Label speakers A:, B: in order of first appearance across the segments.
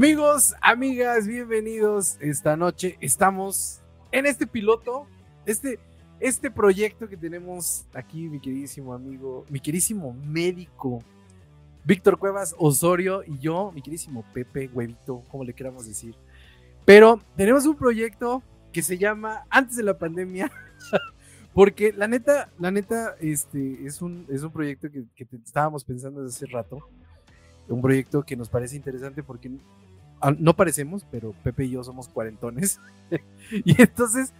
A: Amigos, amigas, bienvenidos esta noche. Estamos en este piloto, este, este proyecto que tenemos aquí, mi queridísimo amigo, mi queridísimo médico, Víctor Cuevas Osorio y yo, mi queridísimo Pepe Huevito, como le queramos decir. Pero tenemos un proyecto que se llama Antes de la pandemia. Porque la neta, la neta, este es un, es un proyecto que, estábamos pensando hace rato. Un proyecto que nos parece interesante porque no parecemos, pero Pepe y yo somos cuarentones. y entonces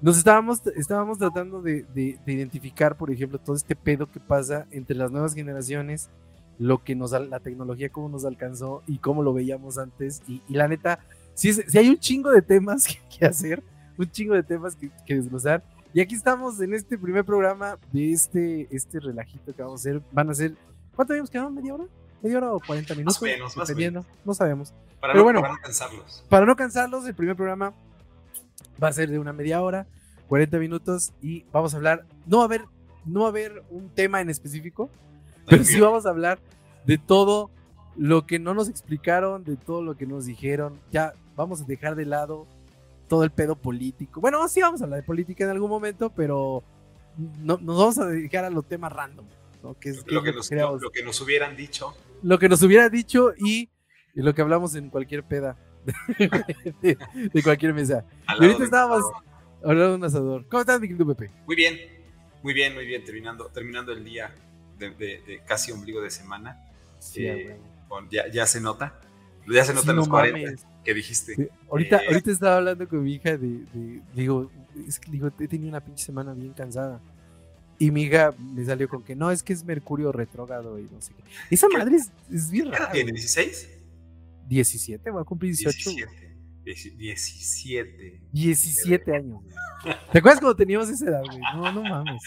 A: nos estábamos, estábamos tratando de, de, de, identificar, por ejemplo, todo este pedo que pasa entre las nuevas generaciones, lo que nos la tecnología, cómo nos alcanzó y cómo lo veíamos antes. Y, y la neta, si, si, hay un chingo de temas que, que hacer, un chingo de temas que, que desglosar. Y aquí estamos en este primer programa de este, este relajito que vamos a hacer. Van a ser, ¿cuánto habíamos quedado? ¿Media hora? ¿Media hora o 40 minutos?
B: Más o menos, más
A: menos. No sabemos.
B: Para,
A: Pero
B: no,
A: bueno,
B: para no cansarlos.
A: Para no cansarlos, el primer programa va a ser de una media hora, 40 minutos y vamos a hablar, no va a haber, no va a haber un tema en específico, pero sí vamos a hablar de todo lo que no nos explicaron, de todo lo que nos dijeron. Ya vamos a dejar de lado todo el pedo político. Bueno, sí vamos a hablar de política en algún momento, pero no, nos vamos a dedicar a los temas random. ¿no? Que es,
B: lo, que, que nos, lo, lo, que nos, hubieran dicho.
A: Lo que nos hubiera dicho y, y lo que hablamos en cualquier peda. de, de, cualquier mesa. Y ahorita estábamos hablando de un asador. ¿Cómo estás, mi querido Pepe?
B: Muy bien, muy bien, muy bien. Terminando, terminando el día de, de casi ombligo de semana.
A: Sí,
B: eh, con, ya, ya se nota. Ya se nota sí, en los no 40. Mames que dijiste.
A: Sí, ahorita, eh, ahorita estaba hablando con mi hija de, de, digo, es que digo, he tenido una pinche semana bien cansada. Y mi hija me salió con que no, es que es Mercurio retrógrado y no sé qué. Esa
B: ¿Qué?
A: madre es, es bien rara.
B: ¿Tiene 16?
A: 17, voy a cumplir 18.
B: 17. 17.
A: 17 años. Güey. ¿Te acuerdas cuando teníamos esa edad, güey? No, no mames.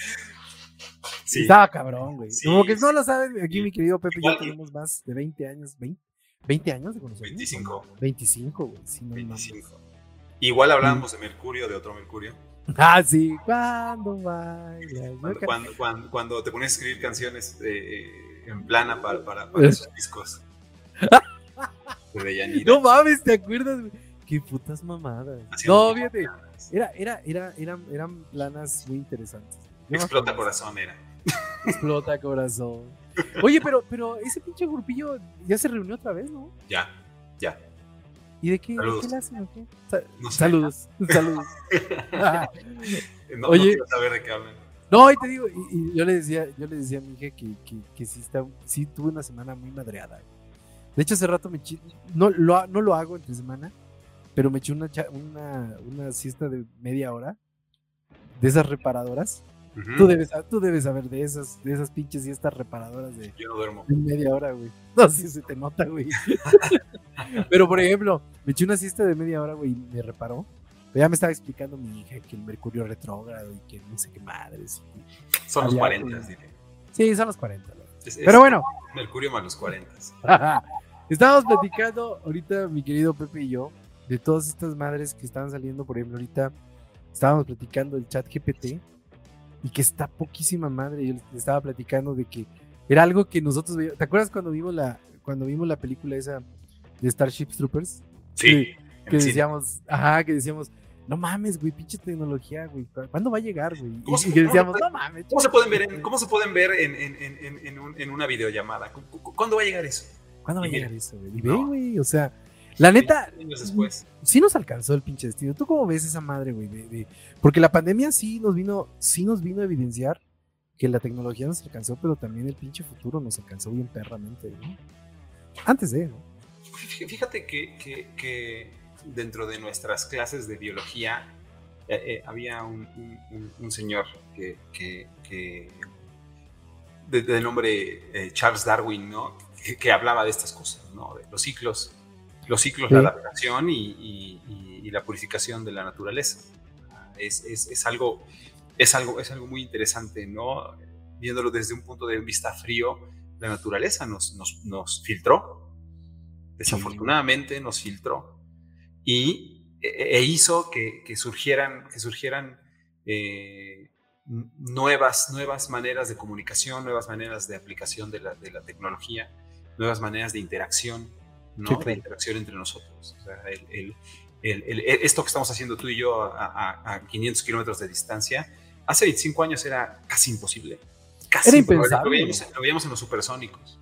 B: Sí.
A: Estaba cabrón, güey.
B: Sí,
A: Como que no lo saben, aquí
B: sí.
A: mi querido Pepe y yo tenemos más de 20 años, 20, 20 años de conocernos.
B: 25.
A: 25, güey. Sí, no mames.
B: 25. Igual hablábamos de Mercurio, de otro Mercurio.
A: Ah, sí. Cuando bailas.
B: Cuando, cuando, cuando, cuando te pones a escribir canciones eh, en plana para, para, para esos discos. De.
A: No mames, ¿te acuerdas? Qué putas mamadas.
B: Haciendo
A: No, fíjate. Era, era, era, eran, eran planas muy interesantes.
B: Explota corazón era.
A: Explota corazón. Oye, pero, pero ese pinche grupillo ya se reunió otra vez, ¿no?
B: Ya, ya.
A: ¿Y de qué, de qué le hacen o qué? Sa-
B: No sé.
A: Saludos, saludos.
B: No,
A: Oye.
B: no quiero saber de qué hablan.
A: No, y te digo, y, y yo le decía, yo le decía a mi hija que, que, que sí está, sí tuve una semana muy madreada. De hecho, hace rato me eché, no lo, no lo hago entre semana, pero me eché una, una, una siesta de media hora de esas reparadoras. Tú debes, tú debes saber de esas, de esas pinches siestas reparadoras de,
B: Yo no duermo.
A: de media hora, güey. No, sí se te nota, güey. Pero por ejemplo, me eché una siesta de media hora, güey, y me reparó. Pero ya me estaba explicando mi hija que el mercurio retrógrado y que no sé qué madres.
B: Son los
A: Allá,
B: 40,
A: pues.
B: dile.
A: Sí, son los 40. güey.
B: Es- es
A: Pero bueno,
B: Mercurio más los 40.
A: estábamos platicando ahorita, mi querido Pepe y yo, de todas estas madres que estaban saliendo. Por ejemplo, ahorita estábamos platicando del chat GPT y que está poquísima madre. Yo les estaba platicando de que era algo que nosotros veíamos. ¿Te acuerdas cuando vimos la, cuando vimos la película esa de Starship Troopers?
B: Sí.
A: Que decíamos, ajá, que decíamos, no mames, güey, pinche tecnología, güey. ¿Cuándo va a llegar, güey?
B: ¿Cómo
A: Y,
B: se-
A: decíamos, no mames.
B: ¿Cómo se pueden ver en, cómo se pueden ver en, en, en, en, un- en una videollamada? ¿Cu- cu- ¿Cuándo va a llegar eso?
A: ¿Cuándo va a llegar eso, güey? Y ve, güey, o sea, la neta,
B: Años después.
A: sí nos alcanzó el pinche destino. ¿Tú cómo ves esa madre, güey? De- de- Porque la pandemia sí nos vino, sí nos vino a evidenciar que la tecnología nos alcanzó, pero también el pinche futuro nos alcanzó bien perramente, ¿no? Antes de,
B: Fíjate que, que- que dentro de nuestras clases de biología eh, eh, había un, un- un- un señor que, que- que- de, de nombre eh, Charles Darwin, ¿no? Que, que hablaba de estas cosas, ¿no? De los ciclos, los ciclos,
A: Sí.
B: la adaptación y, y- y- la purificación de la naturaleza. Es, es- es algo, es, algo, es algo muy interesante, ¿no? Viéndolo desde un punto de vista frío, la naturaleza nos, nos, nos filtró, desafortunadamente nos filtró y, e, e hizo que, que surgieran, que surgieran eh, nuevas, nuevas maneras de comunicación, nuevas maneras de aplicación de la, de la tecnología, nuevas maneras de interacción ¿no? La interacción entre nosotros. O sea, el, esto que estamos haciendo tú y yo a, 500 kilómetros de distancia, hace 25 años era casi imposible. Casi
A: era impensable.
B: Lo veíamos, en los supersónicos.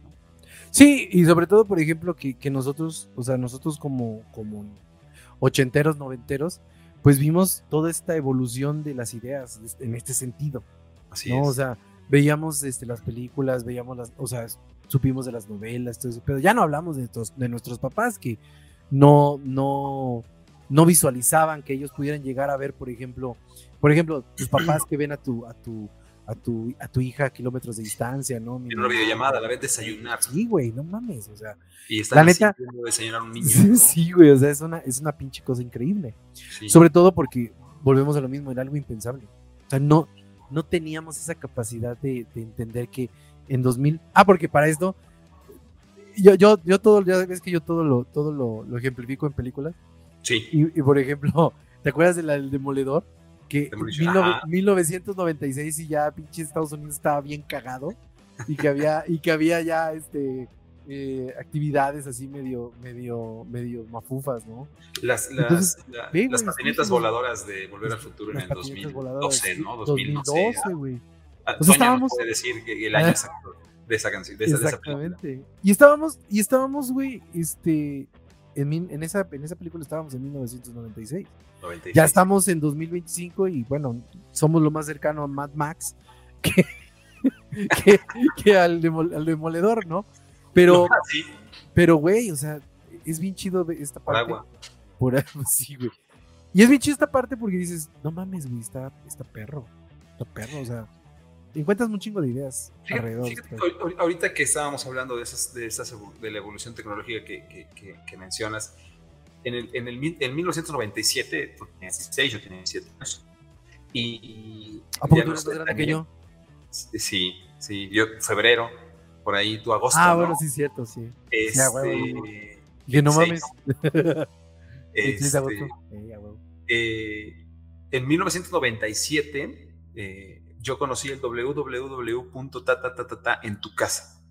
A: Sí, y sobre todo, por ejemplo, que, nosotros, o sea, nosotros como, como ochenteros, noventeros, pues vimos toda esta evolución de las ideas en este sentido. Así ¿no? O sea, veíamos este, las películas, veíamos las, o sea, supimos de las novelas, todo eso, pero ya no hablamos de, de nuestros papás que no, no, no visualizaban que ellos pudieran llegar a ver, por ejemplo, por ejemplo, tus papás que ven a tu, a tu, a tu, a tu hija a kilómetros de distancia, ¿no?
B: En una videollamada, la ves desayunar.
A: Sí, güey, no mames, o sea.
B: Y la neta. desayunar a un niño.
A: Sí, güey, o sea, es una, es una pinche cosa increíble. Sobre todo porque volvemos a lo mismo, era algo impensable. O sea, no, no teníamos esa capacidad de, de entender que en 2000. Ah, porque para esto. Yo, yo, yo todo, ya ves que yo todo lo, todo lo, lo ejemplifico en películas.
B: Sí.
A: Y, por ejemplo, ¿te acuerdas del Demoledor? Que en 1996 y ya pinche Estados Unidos estaba bien cagado y que había, y que había ya este eh, actividades así medio, medio, medio mafufas, ¿no?
B: Las, las, las patinetas voladoras de Volver al Futuro en el 2012, ¿no? 2012,
A: güey.
B: Ah, estábamos... puede decir que el año exacto de esa canción, de esa,
A: Exactamente. y estábamos, y estábamos, güey, este, en, esa, en esa película estábamos en 1996. Ya estamos en 2025 y bueno, somos lo más cercano a Mad Max que, que, al, demoledor, ¿no? Pero, pero, güey, o sea, es bien chido esta parte.
B: Por agua.
A: Por sí, güey. Y es bien chido esta parte porque dices, no mames, güey, está, está perro. Está perro, o sea encuentras un chingo de ideas alrededor.
B: ahorita que estábamos hablando de, esas, de, esas, de la evolución tecnológica que, que, mencionas, en, el, en, el, en 1997, tú tenías 16, yo tenía 17 años. Y,
A: ¿A poco tú eres más grande que yo?
B: Sí, sí, yo febrero, por ahí tú agosto.
A: Ah, bueno, sí, cierto, sí.
B: Este,
A: que no mames.
B: este, eh, en 1997, eh, yo conocí el www.tatatatata en tu casa.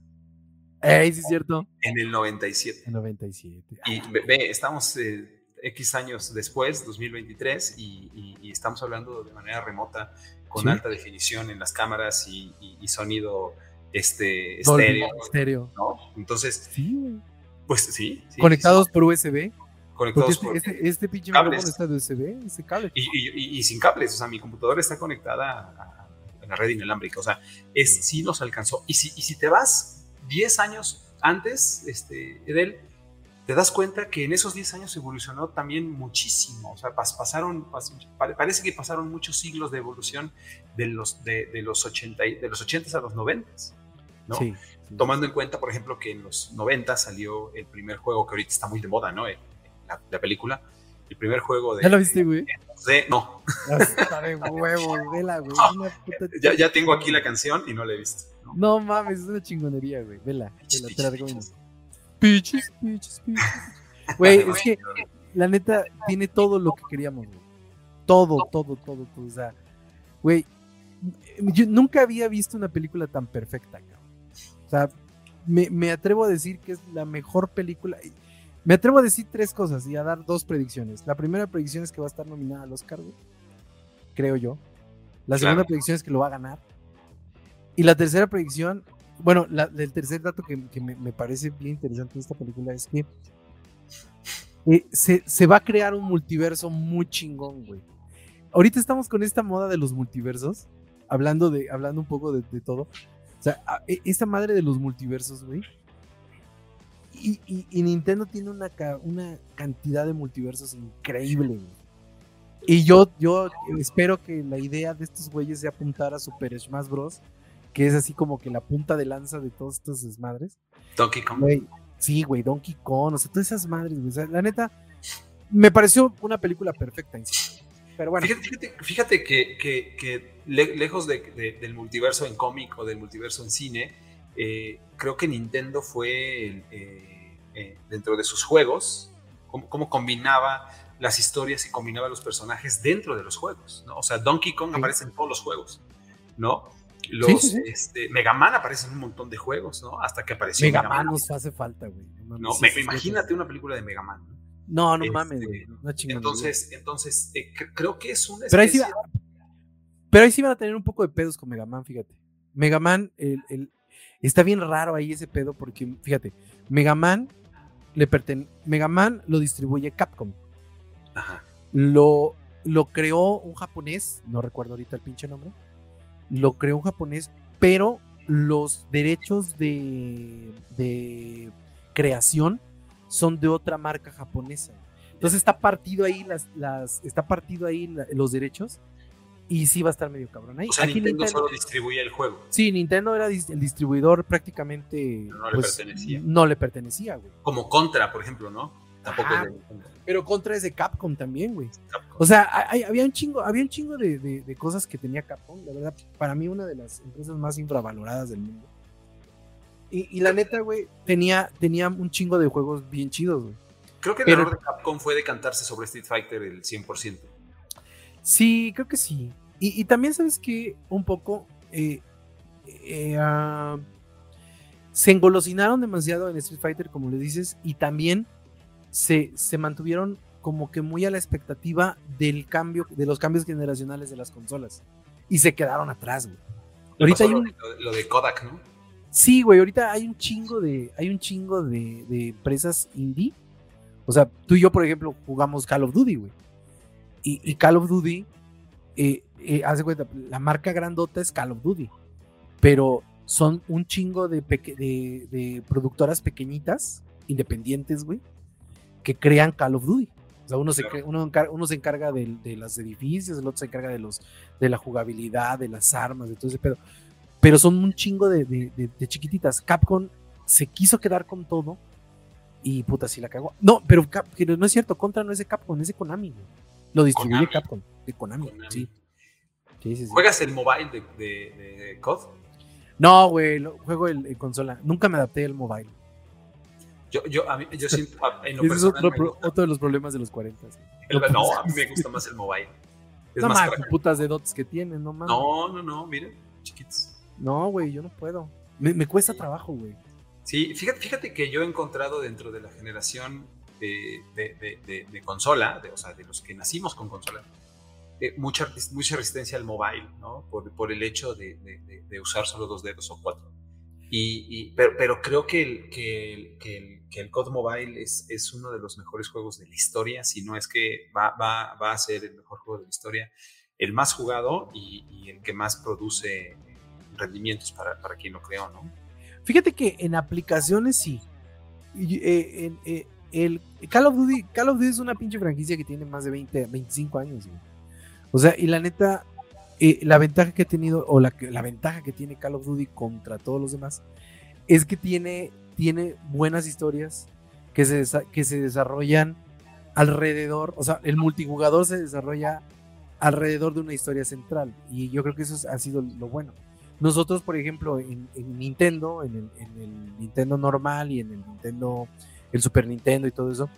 A: Ey, sí es cierto.
B: En el 97.
A: En 97.
B: Y ve, estamos eh, X años después, 2023, y, estamos hablando de manera remota, con alta definición en las cámaras y, sonido este, estéreo. ¿no? Entonces,
A: sí,
B: pues sí.
A: Conectados por USB.
B: Conectados
A: este, por este, este pinche micrófono está de USB, ese cable.
B: Y, sin cables, o sea, mi computadora está conectada a, la red inalámbrica. O sea, es, sí nos alcanzó. Y si, y si te vas 10 años antes, este, Edel, te das cuenta que en esos 10 años evolucionó también muchísimo. O sea, pasaron, parece que pasaron muchos siglos de evolución de los, de, de los, 80, de los 80 a los 90. ¿no? Tomando en cuenta, por ejemplo, que en los 90 salió el primer juego que ahorita está muy de moda, ¿no? La, la película, el primer juego de.
A: ¿Ya lo viste, güey?
B: No.
A: Está de huevo, vela, güey.
B: Ya, ya, tengo aquí la canción y no la he visto.
A: No, mames, es una chingonería, güey. Vela, vela, te la recomiendo. Piches, piches, piches. Güey, es que la neta tiene todo lo que queríamos, güey. Todo, todo, todo, todo. O sea, güey, yo nunca había visto una película tan perfecta, cabrón. O sea, me, me atrevo a decir que es la mejor película. Me atrevo a decir tres cosas y a dar dos predicciones. La primera predicción es que va a estar nominada al Oscar, Creo yo. La segunda predicción es que lo va a ganar. Y la tercera predicción, bueno, el tercer dato que, me, parece bien interesante de esta película es que eh, se, va a crear un multiverso muy chingón, güey. Ahorita estamos con esta moda de los multiversos, hablando, de, hablando un poco de, de todo. O sea, e, esta madre de los multiversos, güey, y, Nintendo tiene una, una cantidad de multiversos increíble. Y yo, yo espero que la idea de estos güeyes sea apuntar a Super Smash Bros. Que es así como que la punta de lanza de todos estos desmadres.
B: Donkey Kong.
A: sí, güey, Donkey Kong. O sea, todas esas madres, güey. la neta, me pareció una película perfecta en sí. Pero bueno.
B: Fíjate, que, lejos del multiverso en cómic o del multiverso en cine, eh, creo que Nintendo fue eh, eh, dentro de sus juegos, cómo, combinaba las historias y combinaba los personajes dentro de los juegos, ¿no? O sea, Donkey Kong aparece en todos los juegos, ¿no? Los,
A: Sí, sí, sí.
B: Este, Mega Man aparece en un montón de juegos, ¿no? Hasta que apareció
A: Mega
B: Mega
A: Man nos hace falta, güey. No, mames,
B: me- imagínate una película de Mega Man. ¿no?
A: No, no
B: Este,
A: mames, güey. No
B: Entonces, entonces eh, cre- creo que es una
A: Pero ahí sí,
B: especie-
A: pero ahí sí van a tener un poco de pedos con Mega Man, fíjate. Mega Man, el, el- está bien raro ahí ese pedo porque, fíjate, Mega Man, le perten Mega Man lo distribuye Capcom.
B: Ajá.
A: Lo, lo creó un japonés, no recuerdo ahorita el pinche nombre. Lo creó un japonés, pero los derechos de, de creación son de otra marca japonesa. Entonces está partido ahí las, las está partido ahí la- los derechos y sí va a estar medio cabrón ahí.
B: O sea,
A: Aquí
B: Nintendo,
A: Nintendo-
B: solo distribuía el juego.
A: sí, Nintendo era el distribuidor prácticamente
B: No le
A: pues,
B: pertenecía.
A: No le pertenecía, güey.
B: Como Contra, por ejemplo, ¿no? Tampoco
A: Ajá.
B: es de Nintendo.
A: Pero contra es de Capcom también, güey.
B: Capcom.
A: O sea, hay- había un chingo, había un chingo de, de- de cosas que tenía Capcom. La verdad, para mí una de las empresas más infravaloradas del mundo. Y, y la neta, güey, tenía, tenía un chingo de juegos bien chidos, güey.
B: Creo que el
A: pero-
B: error de Capcom fue decantarse sobre Street Fighter el 100%.
A: Sí, creo que sí. Y, y también sabes que un poco eh, eh, ah, se engolosinaron demasiado en Street Fighter, como le dices, y también se, se mantuvieron como que muy a la expectativa del cambio, de los cambios generacionales de las consolas. Y se quedaron atrás, güey. Ahorita hay un,
B: lo de Kodak, ¿no?
A: Sí, güey, ahorita hay un chingo de, hay un chingo de, de empresas indie. O sea, tú y yo, por ejemplo, jugamos Call of Duty, güey. Y, y Call of Duty, eh, eh, haz de cuenta, la marca grandota es Call of Duty. Pero son un chingo de, peque- de, de productoras pequeñitas, independientes, güey, que crean Call of Duty. O sea, uno se,
B: Claro.
A: uno encar- uno se encarga del- de, los edificios, el otro se encarga de, los, de la jugabilidad, de las armas, de todo ese pedo pero son un chingo de, de- de- de chiquititas. Capcom se quiso quedar con todo y puta, sí la cagó. No, pero, Cap- no es cierto, Contra no es de Capcom, es de Konami. güey. Lo distribuye
B: Konami.
A: Capcom, de Konami.
B: Konami.
A: Sí. Sí, sí, sí.
B: ¿Juegas el mobile de, de, COD?
A: No, güey, juego el, el consola. Nunca me adapté al mobile.
B: Yo, yo, a mí, yo siento, en lo
A: Ese es otro, pro- de los problemas de los 40. güey.
B: el- no, a mí me gusta más el mobile. Es
A: no
B: más
A: putas de dots que tienen, no mames.
B: No, no, no, miren, chiquitos.
A: No, güey, yo no puedo. Me, me cuesta trabajo, güey.
B: Sí, fíjate, fíjate que yo he encontrado dentro de la generación de, de- de- de- de consola, de, o sea, de los que nacimos con consola, eh, mucha, mucha resistencia al mobile, ¿no? Por, por el hecho de, de- de- usar solo dos dedos o cuatro. Y, y- pero, pero creo que el, que el, que el, que el COD Mobile es, es uno de los mejores juegos de la historia, si no es que va, va, va a ser el mejor juego de la historia, el más jugado y, y el que más produce rendimientos para, para quien lo creó, ¿no?
A: Fíjate que en aplicaciones sí. Eh, eh, el Call of Duty, Call of Duty es una pinche franquicia que tiene más de 20, 25 años. O sea, y la neta, eh, la ventaja que ha tenido, o la, la ventaja que tiene Call of Duty contra todos los demás, es que tiene, tiene buenas historias que se, que se desarrollan alrededor, o sea, el multijugador se desarrolla alrededor de una historia central. Y yo creo que eso es- ha sido lo bueno. Nosotros, por ejemplo, en, en Nintendo, en el, en el Nintendo normal y en el Nintendo, el Super Nintendo y todo eso,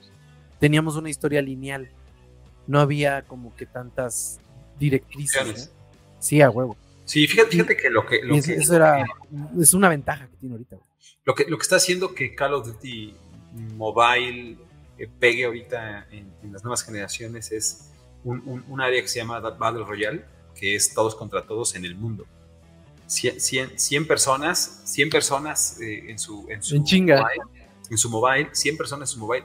A: teníamos una historia lineal. No había como que tantas directrices. ¿no? Sí, a huevo.
B: Sí, fíjate, fíjate que lo que, lo
A: Y eso,
B: que,
A: eso era, es una ventaja que tiene ahorita. güey.
B: lo que, lo que está haciendo que Call of Duty Mobile eh, pegue ahorita en, en las nuevas generaciones es un, un- un área que se llama Battle Royale, que es todos contra todos en el mundo. 100, 100 100 personas, 100 personas eh, en su, en su
A: En chinga.
B: mobile, en su mobile, 100 personas en su mobile.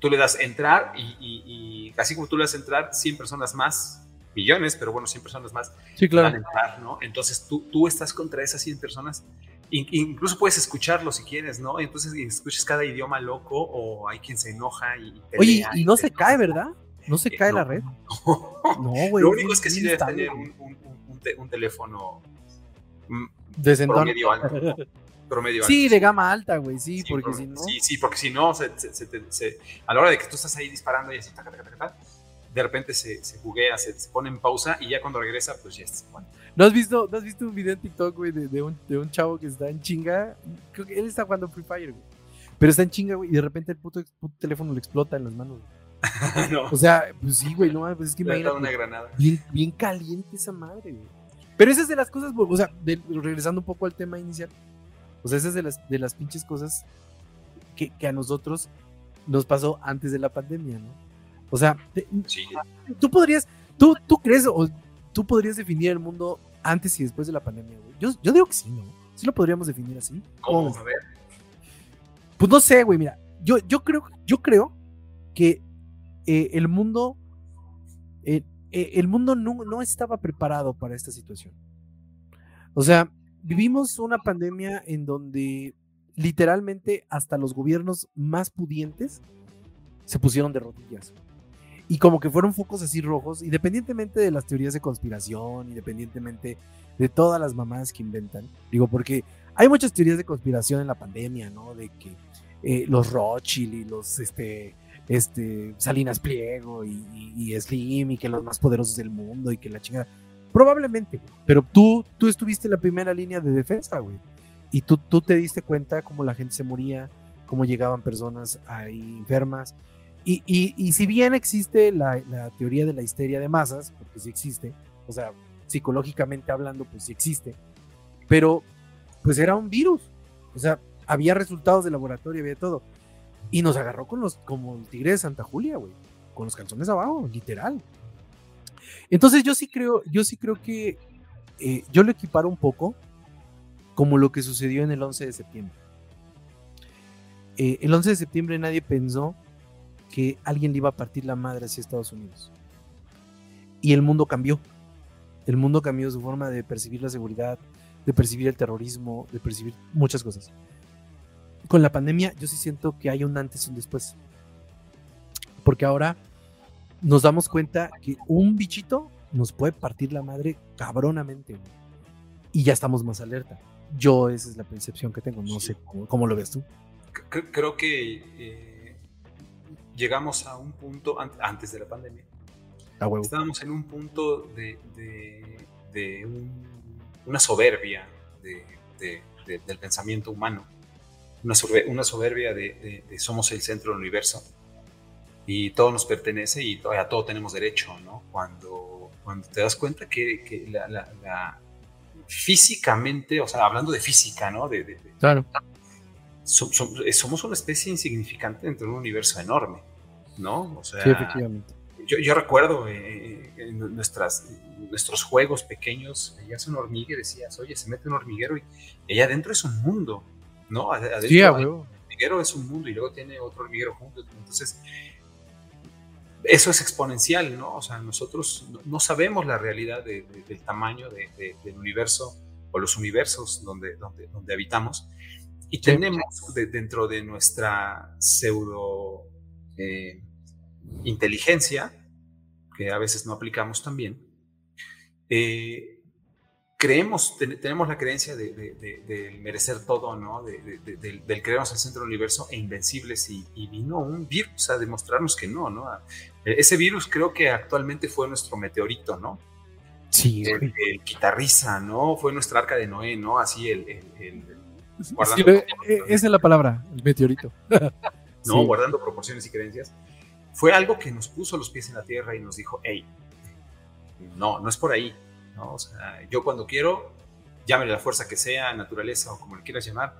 B: Tú le das entrar y, y- y así como tú le das entrar, 100 personas más, millones, pero bueno, 100 personas más
A: Sí,
B: van a entrar, ¿no? Entonces tú, tú estás contra esas 100 personas. In- incluso puedes escucharlo si quieres, ¿no? Entonces escuchas cada idioma loco o hay quien se enoja y pelea
A: Oye, y no se cae, ¿verdad? No se
B: Eh,
A: cae
B: no.
A: la red. No, güey.
B: Lo único es que sí debes tener un, un- un- te- un teléfono mm, promedio alto. Promedio
A: Sí,
B: alto.
A: de gama alta, güey, sí,
B: Sí,
A: porque
B: por-
A: si no.
B: Sí, sí, porque si no, se- se- se a la hora de que tú estás ahí disparando y así, taca, taca, taca, taca, de repente se, se buguea, se, se pone en pausa y ya cuando regresa, pues ya está. Bueno,
A: ¿No has visto, ¿no has visto un video en TikTok, güey, de, de un, de un chavo que está en chinga? Creo que él está jugando Free Fire, güey. Pero está en chinga, güey, y de repente el puto, puto teléfono le explota en las manos. güey.
B: no,
A: O sea, pues sí, güey, no, pues es que imagínate.
B: una granada.
A: Bien, bien caliente esa madre, güey. Pero esa es de las cosas, o sea, regresando un poco al tema inicial, o sea, esa es de las, de las pinches cosas que, a nosotros nos pasó antes de la pandemia, ¿no? O sea, tú podrías, tú, tú crees o tú podrías definir el mundo antes y después de la pandemia, güey. Yo, yo digo que sí, ¿no? Sí lo podríamos definir así.
B: ¿Cómo? A ver.
A: Pues no sé, güey, mira, yo, yo creo, yo creo que eh, el mundo, eh, eh, el mundo no, no estaba preparado para esta situación. O sea, vivimos una pandemia en donde literalmente hasta los gobiernos más pudientes se pusieron de rodillas. Y como que fueron focos así rojos, independientemente de las teorías de conspiración, independientemente de todas las mamadas que inventan. Digo, porque hay muchas teorías de conspiración en la pandemia, ¿no? De que eh, los Rothschild y los este, este, Salinas Pliego y, Slim y que los más poderosos del mundo y que la chingada. Probablemente, pero tú, tú estuviste en la primera línea de defensa, güey. Y tú, tú te diste cuenta cómo la gente se moría, cómo llegaban personas ahí enfermas. Y, y, si bien existe la, la, teoría de la histeria de masas, porque sí existe, o sea, psicológicamente hablando, pues sí existe, pero pues era un virus, o sea, había resultados de laboratorio, había todo. Y nos agarró con los, como el tigre de Santa Julia, güey, con los calzones abajo, literal. Entonces yo sí creo, yo sí creo que eh, yo lo equiparo un poco como lo que sucedió en el 11 de septiembre. Eh, el 11 de septiembre nadie pensó que alguien le iba a partir la madre hacia Estados Unidos. Y el mundo cambió. El mundo cambió su forma de percibir la seguridad, de percibir el terrorismo, de percibir muchas cosas. Con la pandemia yo sí siento que hay un antes y un después. Porque ahora nos damos cuenta que un bichito nos puede partir la madre cabronamente. Y ya estamos más alerta. Yo esa es la percepción que tengo. No sé cómo, lo ves tú.
B: Creo que eh, llegamos a un punto antes de la pandemia Estábamos en un punto de, una soberbia del pensamiento humano, una, soberbia, de, somos el centro del universo y todo nos pertenece y a todo tenemos derecho, ¿no? Cuando, cuando te das cuenta que, la, físicamente, o sea, hablando de física, ¿no? De,
A: claro.
B: Somos una especie insignificante dentro de un universo enorme, ¿no?
A: O sea, sí, efectivamente
B: yo, recuerdo eh, en nuestras, nuestros juegos pequeños, veías una hormiga y decías, oye, se mete un hormiguero y allá adentro es un mundo, ¿no? Adentro
A: sí,
B: hormiguero es un mundo y luego tiene otro hormiguero junto. Entonces, eso es exponencial, ¿no? O sea, nosotros no sabemos la realidad del tamaño del universo o los universos donde, donde, donde habitamos y tenemos dentro de nuestra pseudo... Eh, inteligencia, que a veces no aplicamos también, eh, creemos, tenemos la creencia de, merecer todo, ¿no? del creernos al centro del universo e invencibles y, vino un virus a demostrarnos que no, ¿no? Ese virus creo que actualmente fue nuestro meteorito, ¿no?
A: Sí.
B: El, el guitarriza, ¿no? Fue nuestra arca de Noé, ¿no? Así el...
A: Eh, esa es la palabra, el meteorito.
B: no, guardando proporciones y creencias fue algo que nos puso los pies en la tierra y nos dijo, hey, no, no es por ahí. ¿no? O sea, yo cuando quiero, llámale la fuerza que sea, naturaleza o como le quieras llamar,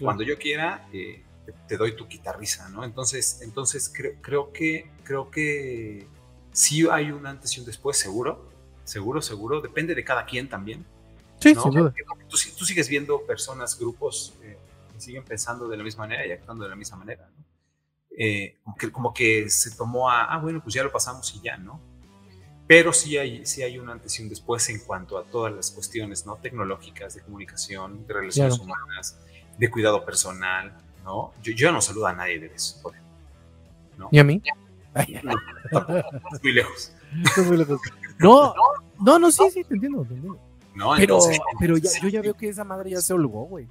B: cuando yo quiera, eh, te, doy tu guitarriza, ¿no? Entonces, entonces creo, creo, que, creo que sí hay un antes y un después, seguro, seguro, seguro, depende de cada quien también.
A: Sí, sin duda.
B: Tú, tú, sigues viendo personas, grupos eh, que siguen pensando de la misma manera y actuando de la misma manera, ¿no? Eh, como, que, se tomó a, ah, bueno, pues ya lo pasamos y ya, ¿no? Pero sí hay, sí hay un antes y un después en cuanto a todas las cuestiones, ¿no? Tecnológicas, de comunicación, de relaciones humanas, de cuidado personal, ¿no? Yo, yo no saludo a nadie de eso, por ejemplo. ¿no?
A: ¿Y a mí?
B: muy lejos.
A: muy lejos. No, no, no, sí, sí, te entiendo, te entiendo. No, pero, pero ya, yo ya veo que esa madre ya se holgó, güey.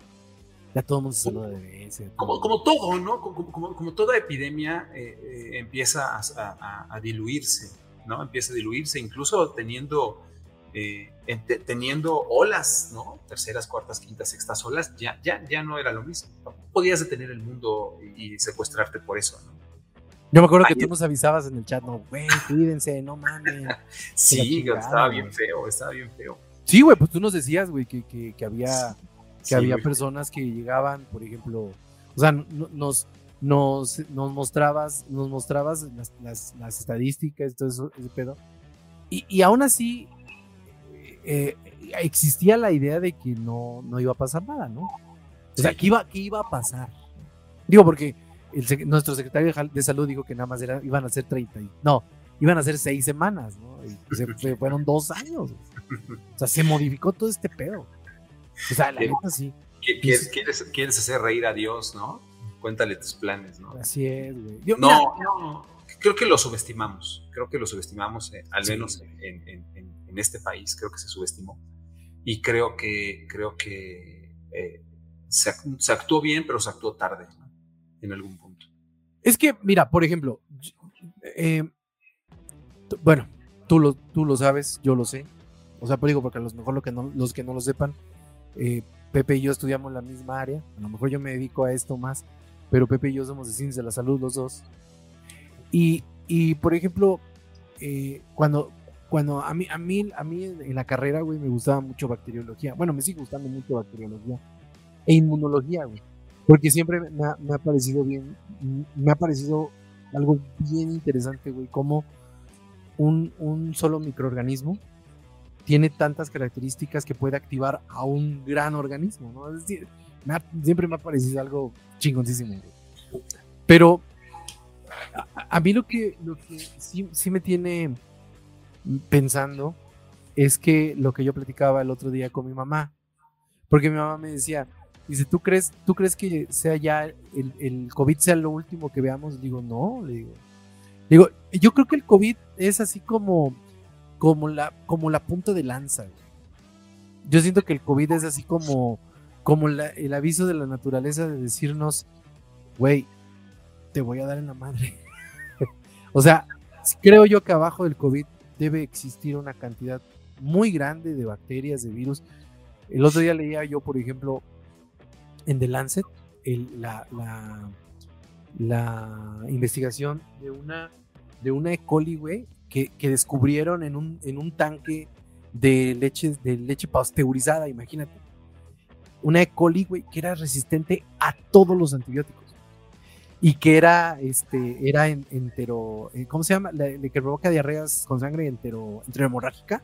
A: Ya todo el mundo se de ese.
B: Como, como todo, ¿no? Como, como, toda epidemia eh, eh, empieza a, a, diluirse, ¿no? Empieza a diluirse, incluso teniendo, eh, teniendo olas, ¿no? Terceras, cuartas, quintas, sextas olas, ya, ya, ya no era lo mismo. podías detener el mundo y, secuestrarte por eso, ¿no?
A: Yo me acuerdo que tú nos avisabas en el chat, no, güey, cuídense, no mames.
B: sí, estaba bien feo, estaba bien feo.
A: Sí, güey, pues tú nos decías, güey, que, que, que había, que había personas que llegaban, por ejemplo, o sea, nos, nos, nos mostrabas, nos mostrabas las, las, estadísticas, todo eso, ese pedo. Y, y aún así, eh, existía la idea de que no, no iba a pasar nada, ¿no? O sea, ¿qué iba, qué iba a pasar? Digo, porque el, nuestro secretario de salud dijo que nada más era, iban a ser 30, no, iban a ser seis semanas, ¿no? Y se, fueron dos años. O sea, se modificó todo este pedo. O sea, la neta sí.
B: ¿Quieres, quieres, hacer reír a Dios, ¿no? Cuéntale tus planes, ¿no?
A: Así es, güey.
B: no, no, creo que lo subestimamos. Creo que lo subestimamos, eh, al menos en, en, en, este país, creo que se subestimó. Y creo que, creo que eh, se, se, actuó bien, pero se actuó tarde, ¿no? En algún punto.
A: Es que, mira, por ejemplo, eh, bueno, tú lo, tú lo sabes, yo lo sé. O sea, pues digo, porque a lo mejor lo que no, los que no lo sepan, eh, Pepe y yo estudiamos la misma área. A lo mejor yo me dedico a esto más, pero Pepe y yo somos de ciencias de la salud los dos. Y, y por ejemplo, eh, cuando, cuando a mí, a mí, a mí en la carrera, güey, me gustaba mucho bacteriología. Bueno, me sigue gustando mucho bacteriología e inmunología, güey. Porque siempre me ha, me ha parecido bien, me ha parecido algo bien interesante, güey, cómo un, solo microorganismo tiene tantas características que puede activar a un gran organismo, ¿no? Es decir, siempre me ha parecido algo chingoncísimo. Pero a, mí lo que, lo que sí, sí, me tiene pensando es que lo que yo platicaba el otro día con mi mamá, porque mi mamá me decía, dice, ¿tú crees, ¿tú crees que sea ya el, el COVID sea lo último que veamos? Digo, no, le digo, Digo, yo creo que el COVID es así como, como, la, como la punta de lanza. Yo siento que el COVID es así como, como el aviso de la naturaleza de decirnos, güey, te voy a dar en la madre. o sea, creo yo que abajo del COVID debe existir una cantidad muy grande de bacterias, de virus. El otro día leía yo, por ejemplo, en The Lancet, la, la investigación de una, de una E. coli, güey, que, descubrieron en un, en un tanque de leche, de leche pasteurizada, imagínate. Una E. coli, güey, que era resistente a todos los antibióticos. Y que era, este, era en, entero, eh, ¿cómo se llama? Le, que provoca diarreas con sangre entero, enterohemorrágica.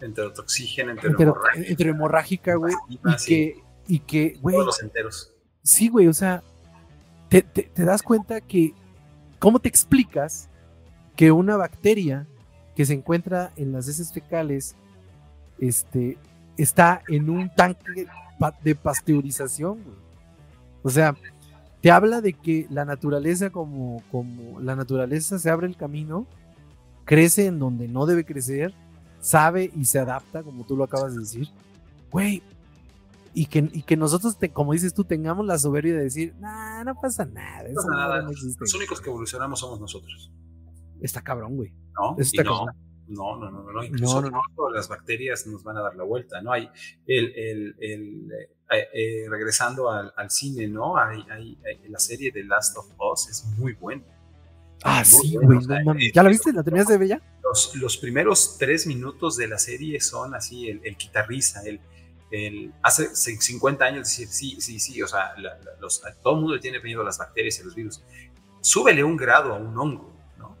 B: Enterotoxígena,
A: enterohemorrágica. Enterohemorrágica, güey. y, que, y que, güey.
B: Todos los enteros.
A: Sí, güey, o sea, te, das cuenta que, ¿cómo te explicas que una bacteria que se encuentra en las heces fecales este, está en un tanque de pasteurización? O sea, te habla de que la naturaleza como, como la naturaleza se abre el camino, crece en donde no debe crecer, sabe y se adapta, como tú lo acabas de decir. Güey, y que, y que nosotros, como dices tú, tengamos la soberbia de decir, nah, no pasa nada.
B: Los únicos que evolucionamos somos nosotros.
A: Está cabrón, güey.
B: No, no, no, no, no, Incluso las bacterias nos van a dar la vuelta, ¿no? Hay el, el, el eh, eh, regresando al, al, cine, ¿no? Hay, hay, la serie de Last of Us es muy buena.
A: Ah, sí, güey. ¿Ya la viste? ¿La tenías de bella?
B: Los, los primeros tres minutos de la serie son así, el, el guitarrista, el, hace 50 años decir, sí, sí, sí, o sea, todo el mundo tiene miedo a las bacterias y a los virus. Súbele un grado a un hongo, ¿no?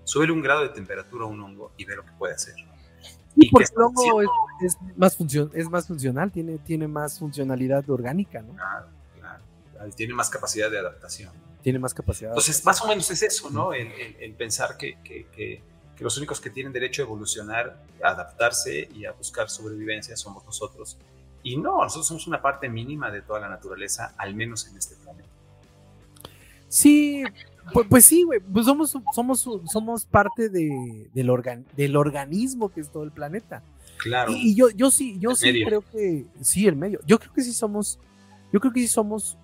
B: Súbele un grado de temperatura a un hongo y ve lo que puede hacer.
A: Y porque el hongo es, más es más funcional, tiene, tiene más funcionalidad orgánica, ¿no?
B: Claro, claro. Tiene más capacidad de adaptación.
A: Tiene más capacidad.
B: Entonces, más o menos es eso, ¿no? El, pensar que, que, que, que, los únicos que tienen derecho a evolucionar, a adaptarse y a buscar sobrevivencia somos nosotros y no, nosotros somos una parte mínima de toda la naturaleza, al menos en este planeta.
A: Sí, pues, pues sí, güey, pues somos, somos, somos parte de, del, del organismo que es todo el planeta.
B: Claro.
A: Y, yo, yo sí, yo sí creo que, sí, el medio. Yo creo que sí somos, yo creo que sí somos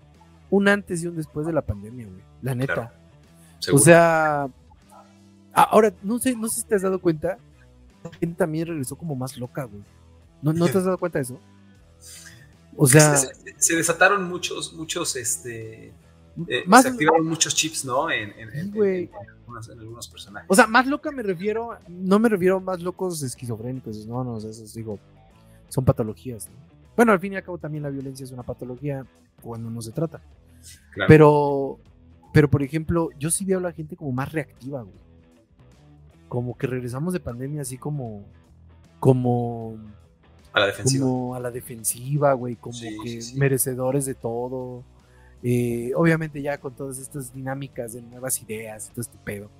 A: un antes y un después de la pandemia, güey, la neta. O sea, ahora, no sé, no sé si te has dado cuenta, la gente también regresó como más loca, güey. ¿No, ¿No te has dado cuenta de eso? O sea.
B: Se, desataron muchos, muchos, este. Eh, se activaron muchos chips, ¿no? En, algunos, personajes.
A: O sea, más loca me refiero, no me refiero a más locos esquizofrénicos, no, no, eso digo. son patologías. ¿no? Bueno, al fin y al cabo también la violencia es una patología cuando no se trata.
B: Claro.
A: Pero, pero por ejemplo, yo sí veo a la gente como más reactiva, güey. Como que regresamos de pandemia así como, como,
B: a la defensiva.
A: como a la defensiva, güey, como
B: Sí,
A: que
B: sí.
A: merecedores de todo. Eh, obviamente ya con todas estas dinámicas de nuevas ideas todo este pedo.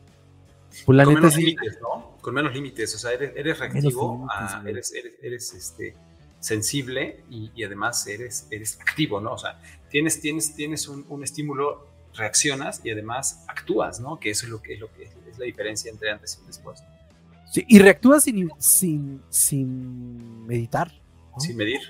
A: Pues la
B: con
A: neta
B: menos
A: sí.
B: límites, ¿no? Con menos límites. O sea, eres, eres reactivo,
A: límites,
B: a-
A: güey.
B: eres, eres, eres, este, sensible y, y además eres, eres activo, ¿no? O sea, tienes, tienes, tienes un, un estímulo, reaccionas y además actúas, ¿no? Que eso es lo que es, lo que es la diferencia entre antes y después.
A: Sí, y reactúa sin, sin, sin meditar. ¿no?
B: Sin medir.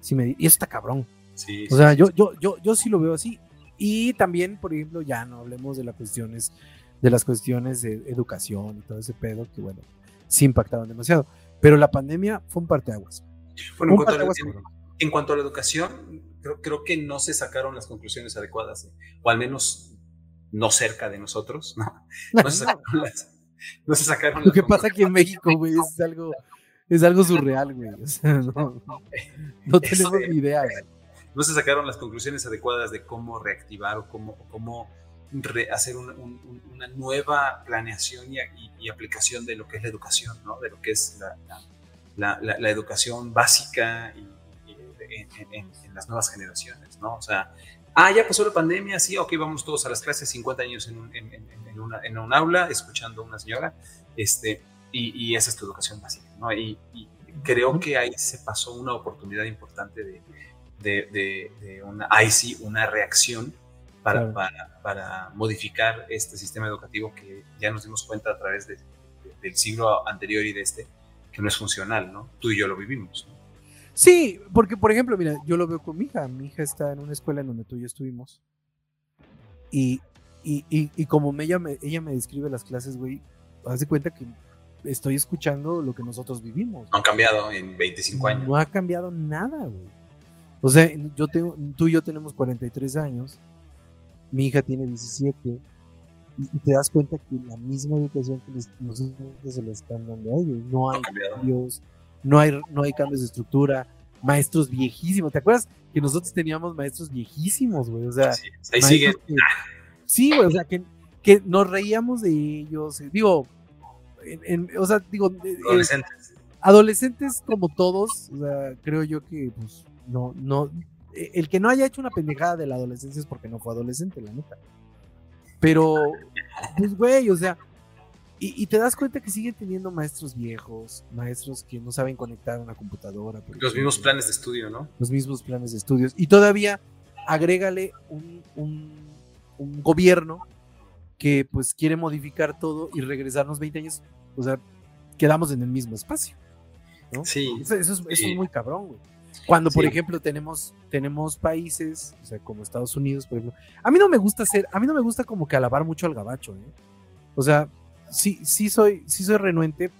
A: Sin medi- y eso está cabrón.
B: Sí,
A: O sea, yo,
B: sí.
A: yo, yo, yo sí lo veo así. Y también, por ejemplo, ya no hablemos de las cuestiones, de las cuestiones de educación y todo ese pedo, que bueno, sí impactaban demasiado. Pero la pandemia fue un parteaguas.
B: Bueno, en cuanto, a la,
A: parteaguas,
B: en- cuanto a la educación, creo, creo que no se sacaron las conclusiones adecuadas, ¿eh? o al menos no cerca de nosotros, ¿no? No se sacaron las, no se sacaron
A: Lo que pasa aquí en México, güey, es algo, es algo surreal, güey. O sea, no, no tenemos ni idea, güey.
B: No se sacaron las conclusiones adecuadas de cómo reactivar o cómo, o cómo hacer una, un- un- una nueva planeación y, y- y aplicación de lo que es la educación, ¿no? de lo que es la, la- la- la- la educación básica y, en, en- en- en las nuevas generaciones. ¿no? O sea, ah, ya pasó la pandemia, sí, ok, vamos todos a las clases, 50 años en un, en- una, en un aula, escuchando a una señora, este, y, y esa es tu educación básica. ¿no? Y creo que ahí se pasó una oportunidad importante de, de, de- de una, ahí sí, una reacción para,
A: Claro.
B: para, para modificar este sistema educativo que ya nos dimos cuenta a través de- de- del siglo anterior y de este, que no es funcional, ¿no? Tú y yo lo vivimos. ¿no?
A: Sí, porque por ejemplo, mira, yo lo veo con mi hija. Mi hija está en una escuela en donde tú y yo estuvimos. Y, y, y, y como me- ella, me, ella me describe las clases, güey, haz de cuenta que estoy escuchando lo que nosotros vivimos.
B: No han cambiado en 25 años.
A: No ha cambiado nada, güey. O sea, yo tengo, tú y yo tenemos 43 años. Mi hija tiene 17. Y, te das cuenta que la misma educación que les- nosotros se le están dando a ellos. No hay cambios, no hay, no hay cambios de estructura, maestros viejísimos. ¿Te acuerdas que nosotros teníamos maestros viejísimos, güey? O sea,
B: Sí, ahí sigue.
A: que- sí, güey, o sea, que, que nos reíamos de ellos. eh, Digo, en- en- o sea, digo, eh, eh,
B: Adolescentes.
A: adolescentes como todos, o sea, creo yo que, pues, no, no, eh, el que no haya hecho una pendejada de la adolescencia es porque no fue adolescente, la neta. Pero, pues, güey, o sea, y, y te das cuenta que siguen teniendo maestros viejos, maestros que no saben conectar una computadora.
B: Los mismos planes de estudio, ¿no?
A: Los mismos planes de estudios. Y todavía agrégale un, un, un gobierno que, pues, quiere modificar todo y regresarnos 20 años, o sea, quedamos en el mismo espacio. ¿no?
B: Sí.
A: Eso, eso es, eso
B: Sí.
A: es muy cabrón, güey. Cuando, por
B: Sí.
A: ejemplo, tenemos, tenemos países, o sea, como Estados Unidos, por ejemplo. A mí no me gusta hacer, a mí no me gusta como que alabar mucho al gabacho, ¿eh? O sea, sí, sí soy, sí soy renuente,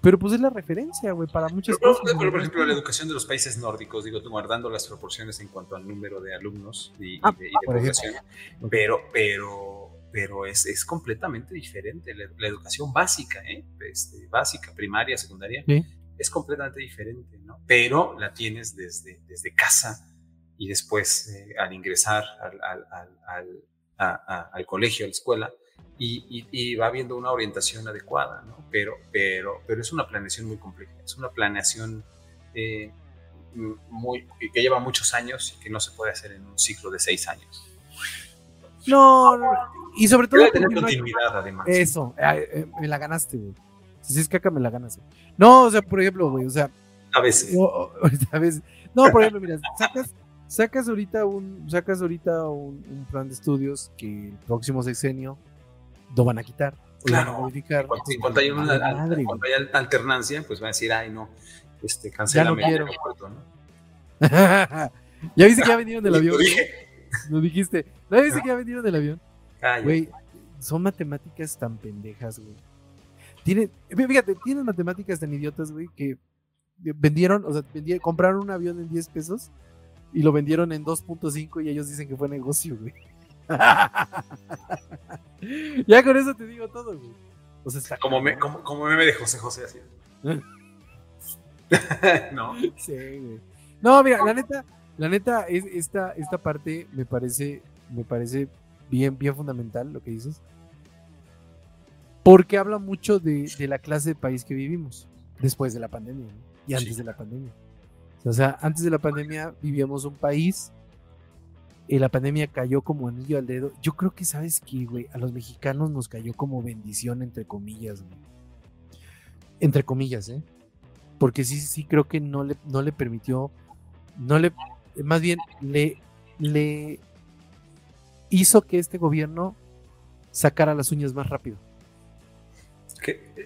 A: pero pues es la referencia, güey, para muchas
B: Pero,
A: cosas.
B: pero, por ejemplo, la educación de los países nórdicos, digo, tú guardando las proporciones en cuanto al número de alumnos y, y
A: Ah,
B: de, y de población, pero, pero, pero es, es completamente diferente. La, la educación básica, ¿eh? Este, básica, primaria, secundaria,
A: Sí.
B: Es completamente diferente, ¿no? Pero la tienes desde, desde casa y después eh, al ingresar al, al, al, al- a- a- al colegio, a la escuela, y, y- y va habiendo una orientación adecuada, ¿no? Pero, pero, pero es una planeación muy compleja, es una planeación eh, muy, que lleva muchos años y que no se puede hacer en un ciclo de seis años.
A: No, no, y sobre todo.
B: Debe tener continuidad, además.
A: Eso, eh, me la ganaste, güey. Si es caca, me la ganas, güey. No, o sea, por ejemplo, güey, o sea,
B: A veces.
A: a veces- no, por ejemplo, mira, sacas, sacas ahorita un, sacas ahorita un, un plan de estudios que el próximo sexenio lo van a quitar, o lo van a
B: Claro.
A: modificar.
B: Cuando, cuando hay una
A: Madre,
B: al-
A: madre,
B: cuando hay al- alternancia, pues va a decir, ay, no, este,
A: Ya
B: cancélame
A: no ya viste que ya vendieron del avión. Lo dijiste. ¿No viste que ya vendieron del avión? Güey, son matemáticas tan pendejas, güey. Tiene, fíjate, tienen matemáticas tan idiotas, güey, que vendieron, o sea, compraron un avión en 10 pesos y lo vendieron en 2.5 y ellos dicen que fue negocio, güey. ya con eso te digo todo, güey. O sea, está
B: Como, me, como, como meme de José José así. ¿No?
A: Sí, güey. No, mira, la neta, la neta, es, esta, esta parte me parece, me parece bien, bien fundamental lo que dices. Porque habla mucho de, de la clase de país que vivimos después de la pandemia ¿no? y antes
B: Sí.
A: de la pandemia. O sea, antes de la pandemia vivíamos un país y la pandemia cayó como anillo al dedo. Yo creo que, ¿sabes qué, güey? A los mexicanos nos cayó como bendición, entre comillas, güey. Entre comillas, ¿eh? Porque sí, sí creo que no le, no le permitió, no le, más bien le, le hizo que este gobierno sacara las uñas más rápido.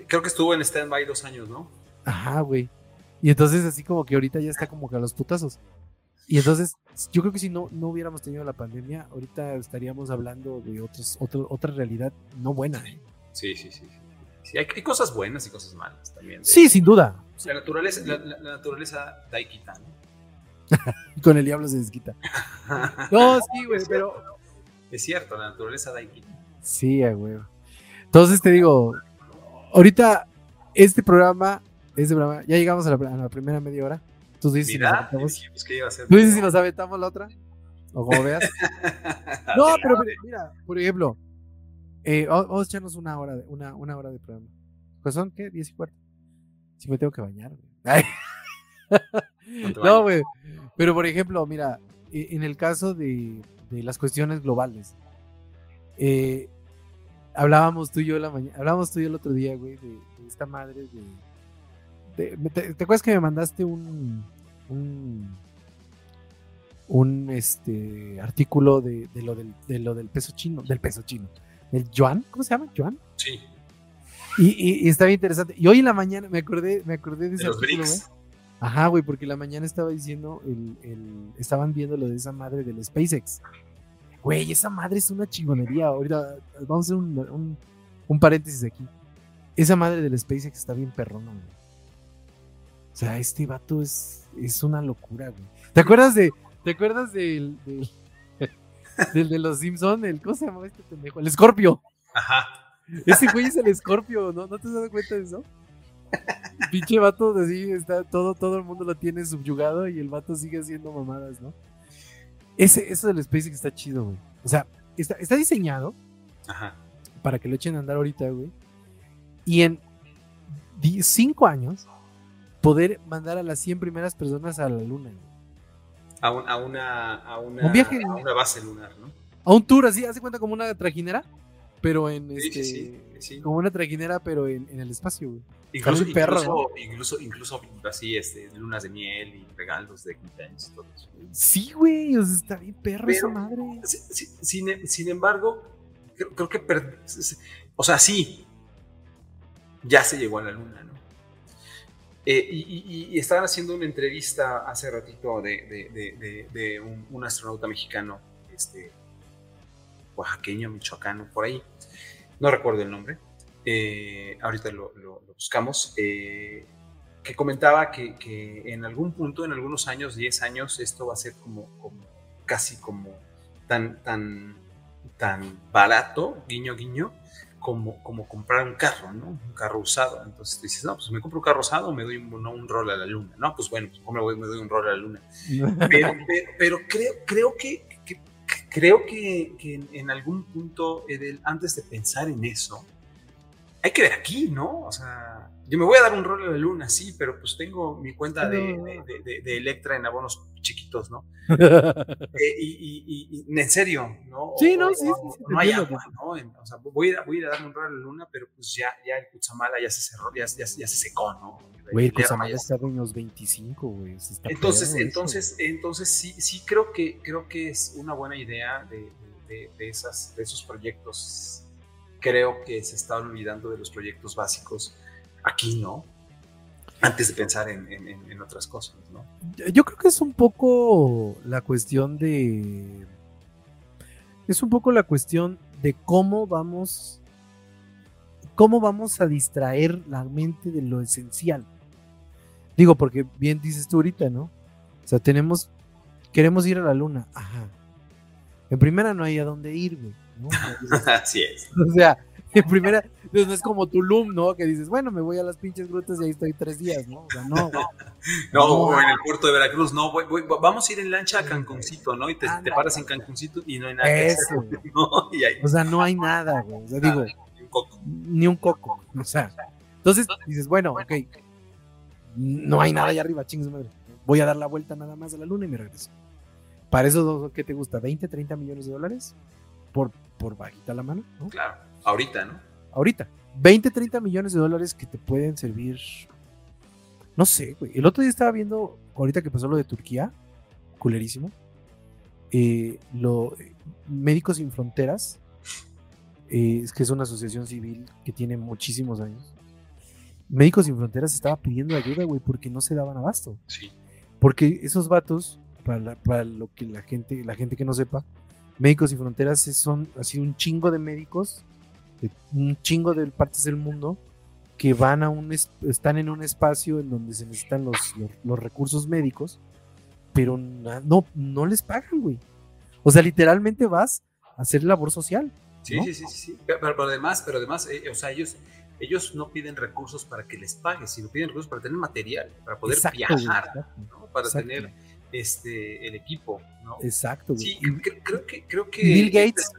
B: Creo que estuvo en stand-by dos años, ¿no?
A: Ajá, güey. Y entonces así como que ahorita ya está como que a los putazos. Y entonces yo creo que si no, no hubiéramos tenido la pandemia, ahorita estaríamos hablando de otros, otro- otra realidad no buena. ¿eh?
B: Sí, sí, sí. sí. Sí, hay, hay cosas buenas y cosas malas también. de-
A: Sí, sin duda.
B: La naturaleza, la, la- la naturaleza da y quita, ¿no?
A: Con el diablo se desquita. No, sí, güey, pero...
B: Es cierto, la naturaleza da y quita.
A: Sí, güey. Entonces te digo, ahorita este programa, este programa, ya llegamos a la, a la primera media hora. Tú dices si nos
B: Mira,
A: aventamos.
B: dijimos que iba a ser.
A: Tú dices si nos aventamos la otra. O como veas. No, pero mira, por ejemplo, eh, va- vamos a echarnos una hora de, una, una hora de programa. Pues son, ¿qué? ¿Diez y cuarto? Sí me tengo que bañar, güey.
B: No
A: güey. Pero por ejemplo, mira, e- en el caso de, de las cuestiones globales, eh, hablábamos tú y yo la mañana, hablábamos tú y yo el otro día, güey, de, de esta madre de, te, te acuerdas que me mandaste un un un este artículo de, de lo del, de lo del peso chino, del peso chino, del yuan, ¿cómo se llama? ¿Yuan?
B: Sí,
A: Y, y, bien interesante. Y hoy en la mañana me acordé, me acordé de ese artículo, güey. Ajá, güey, porque la mañana estaba diciendo, el, el- estaban viendo lo de esa madre del SpaceX. Güey, esa madre es una chingonería. Ahorita vamos a hacer un, un- un paréntesis aquí. Esa madre del SpaceX está bien perrona, güey. O sea, este vato es, es una locura, güey. ¿Te acuerdas de, te acuerdas del, del, del de los Simpson? El, ¿Cómo se llamaba este pendejo? El Scorpio.
B: Ajá.
A: Ese güey es el Scorpio, ¿no? ¿No te has dado cuenta de eso? Pinche vato así, está, todo, todo el mundo lo tiene subyugado y el vato sigue haciendo mamadas, ¿no? Ese, eso del SpaceX está chido, güey. O sea, está, está diseñado
B: Ajá.
A: para que lo echen a andar ahorita, güey. Y en 5 años, poder mandar a las 100 primeras personas a la luna, güey.
B: A, un- a una, a, una,
A: Un viaje.
B: a una base lunar, ¿no?
A: A un tour así, hace cuenta como una trajinera, pero en
B: Sí,
A: este.
B: sí, sí, sí.
A: Como una trajinera, pero en, en el espacio, güey.
B: Incluso,
A: perro,
B: incluso, incluso, incluso así, este, lunas de miel y regalos de cumpleaños y todo eso.
A: Sí, güey, o sea, está bien perro esa
B: Pero-
A: madre.
B: Sí, sí, Sin, em- sin embargo, creo, creo que, per- o sea, sí, ya se llegó a la luna, ¿no? Eh, y, y- y estaban haciendo una entrevista hace ratito de, de- de- de- de un, un astronauta mexicano, este, oaxaqueño, michoacano, por ahí. No recuerdo el nombre. Eh, ahorita lo, lo- lo buscamos. eh, que comentaba que, que en algún punto, en algunos años, 10 años, esto va a ser como, como casi como tan, tan, tan barato, guiño, guiño, como, como comprar un carro, ¿no? Un carro usado. Entonces dices, no, pues me compro un carro usado o me doy un, no, un rol a la luna. No, pues bueno, pues me, voy- me doy un rol a la luna. Pero, pero, pero creo, creo que, creo que, que en, en algún punto, Edel, antes de pensar en eso, hay que ver aquí, ¿no? O sea, yo me voy a dar un rol a la luna, sí, pero pues tengo mi cuenta de, de, de- de- de Electra en abonos chiquitos, ¿no? Eh, y, y- y- y- en serio, ¿no?
A: Sí, no,
B: o-
A: sí,
B: no hay agua, ¿no? En- o sea, voy a, ir voy a ir a darme un rol a la luna, pero pues ya, ya el Cutzamala ya se cerró, ya, ya, ya se secó, ¿no?
A: Güey, el
B: ya
A: está en los 25, güey.
B: entonces,
A: eso,
B: entonces, entonces sí, sí creo que creo que es una buena idea de, de- de esas, de esos proyectos. Creo que se está olvidando de los proyectos básicos aquí, ¿no? Antes de pensar en, otras cosas, ¿no?
A: Yo creo que es un poco la cuestión de. Es un poco la cuestión de cómo vamos. Cómo vamos a distraer la mente de lo esencial. Digo, porque bien dices tú ahorita, ¿no? O sea, tenemos. Queremos ir a la luna. Ajá. En primera no hay a dónde ir, güey. ¿No?
B: Así es.
A: O sea, En primera, pues, no es como Tulum, ¿no? Que dices, bueno, me voy a las pinches grutas y ahí estoy tres días, ¿no? O sea, no.
B: no, o en el puerto de Veracruz, no, voy, voy, vamos a ir en lancha a Cancuncito, ¿no? Y te, te paras en Cancuncito y no hay nada que hacer, ¿no? Y ahí,
A: O sea, no hay nada, güey. O sea, digo,
B: ni un coco.
A: ni un coco. O sea, entonces dices, bueno, ok, no hay nada allá arriba, chingue su madre. Voy a dar la vuelta nada más a la luna y me regreso. Para eso, ¿qué te gusta? ¿20, 30 millones de dólares? Por, por bajita la mano, ¿no?
B: Claro, ahorita, ¿no?
A: Ahorita. 20, 30 millones de dólares que te pueden servir. No sé, güey. El otro día estaba viendo, ahorita que pasó lo de Turquía, culerísimo. eh, lo, Médicos Sin Fronteras, eh, es que es una asociación civil que tiene muchísimos años. Médicos Sin Fronteras estaba pidiendo ayuda, güey, porque no se daban abasto.
B: Sí.
A: Porque esos vatos, para, la- para lo que la gente, la gente que no sepa, Médicos Sin Fronteras son así un chingo de médicos, de un chingo de partes del mundo, que van a un, es- están en un espacio en donde se necesitan los, los, los recursos médicos, pero na- no, no les pagan, güey. O sea, literalmente vas a hacer labor social.
B: Sí,
A: ¿no?
B: sí, sí, sí. Pero, pero además, pero además, eh, o sea, ellos, ellos no piden recursos para que les pagues, sino piden recursos para tener material, para poder
A: Exacto,
B: viajar, ¿no? Para
A: exacto.
B: tener este el equipo, ¿no?
A: Exacto, güey.
B: Sí, cre- creo que creo que
A: Bill Gates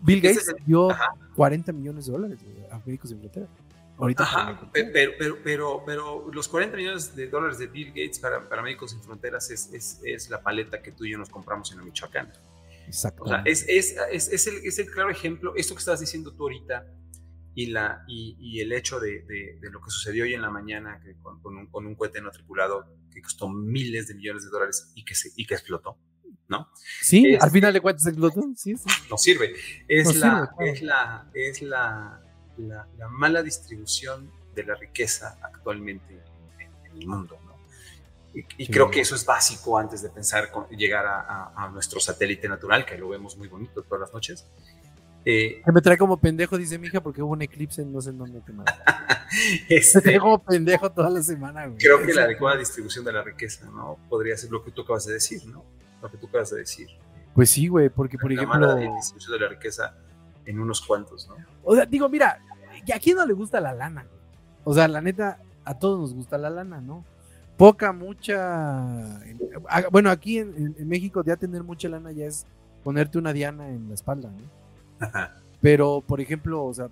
A: Bill
B: ese
A: Gates
B: es el-
A: dio
B: Ajá.
A: 40 millones de dólares a Médicos Sin Fronteras. Ahorita
B: Ajá, pero, pero, pero, pero los 40 millones de dólares de Bill Gates para, para Médicos Sin Fronteras es, es, es la paleta que tú y yo nos compramos en Michoacán.
A: Exacto.
B: O sea, es, es, es, es el, es el claro ejemplo, esto que estás diciendo tú ahorita y, la, y, y el hecho de, de, de lo que sucedió hoy en la mañana que con, con, un, con un cohete no tripulado que costó miles de millones de dólares y que, se, y que explotó, ¿no?
A: sí,
B: es-
A: al final de cuentas explotó. Sí, sí.
B: No sirve. Es,
A: No
B: la,
A: sirve,
B: es, la, es la, la, la mala distribución de la riqueza actualmente en, en el mundo, ¿no? Y, y
A: Sí.
B: creo que eso es básico antes de pensar con- llegar a, a- a nuestro satélite natural, que lo vemos muy bonito todas las noches. Eh,
A: me trae como pendejo, dice mi hija, porque hubo un eclipse en no sé en dónde te manda. Me
B: este,
A: trae como pendejo toda la semana, güey.
B: creo que la adecuada distribución de la riqueza, ¿no? Podría ser lo que tú acabas de decir, ¿no? Lo que tú acabas de decir.
A: Pues sí, güey, porque por
B: la
A: ejemplo.
B: mala distribución de la riqueza en unos cuantos, ¿no?
A: O sea, digo, mira, ¿a quién no le gusta la lana? güey? O sea, la neta, a todos nos gusta la lana, ¿no? Poca, mucha. ah, Bueno, aquí en, en- en México ya tener mucha lana ya es ponerte una diana en la espalda, ¿no? Pero, por ejemplo, o sea,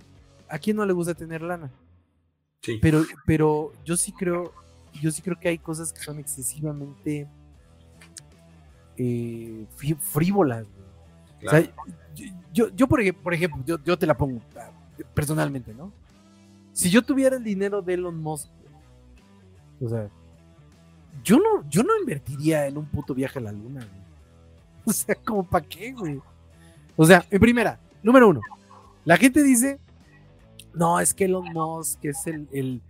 A: ¿a quién no le gusta tener lana?
B: Sí.
A: Pero, pero yo sí creo, yo sí creo que hay cosas que son excesivamente eh, frí- frívolas. O sea, yo, yo, por, ej- por ejemplo, yo, yo te la pongo ah, personalmente, ¿no? Si yo tuviera el dinero de Elon Musk, o sea, yo no, yo no invertiría en un puto viaje a la luna, güey. O sea, como para qué, güey. O sea, en primera, número uno, la gente dice, no, es que Elon Musk es el, el,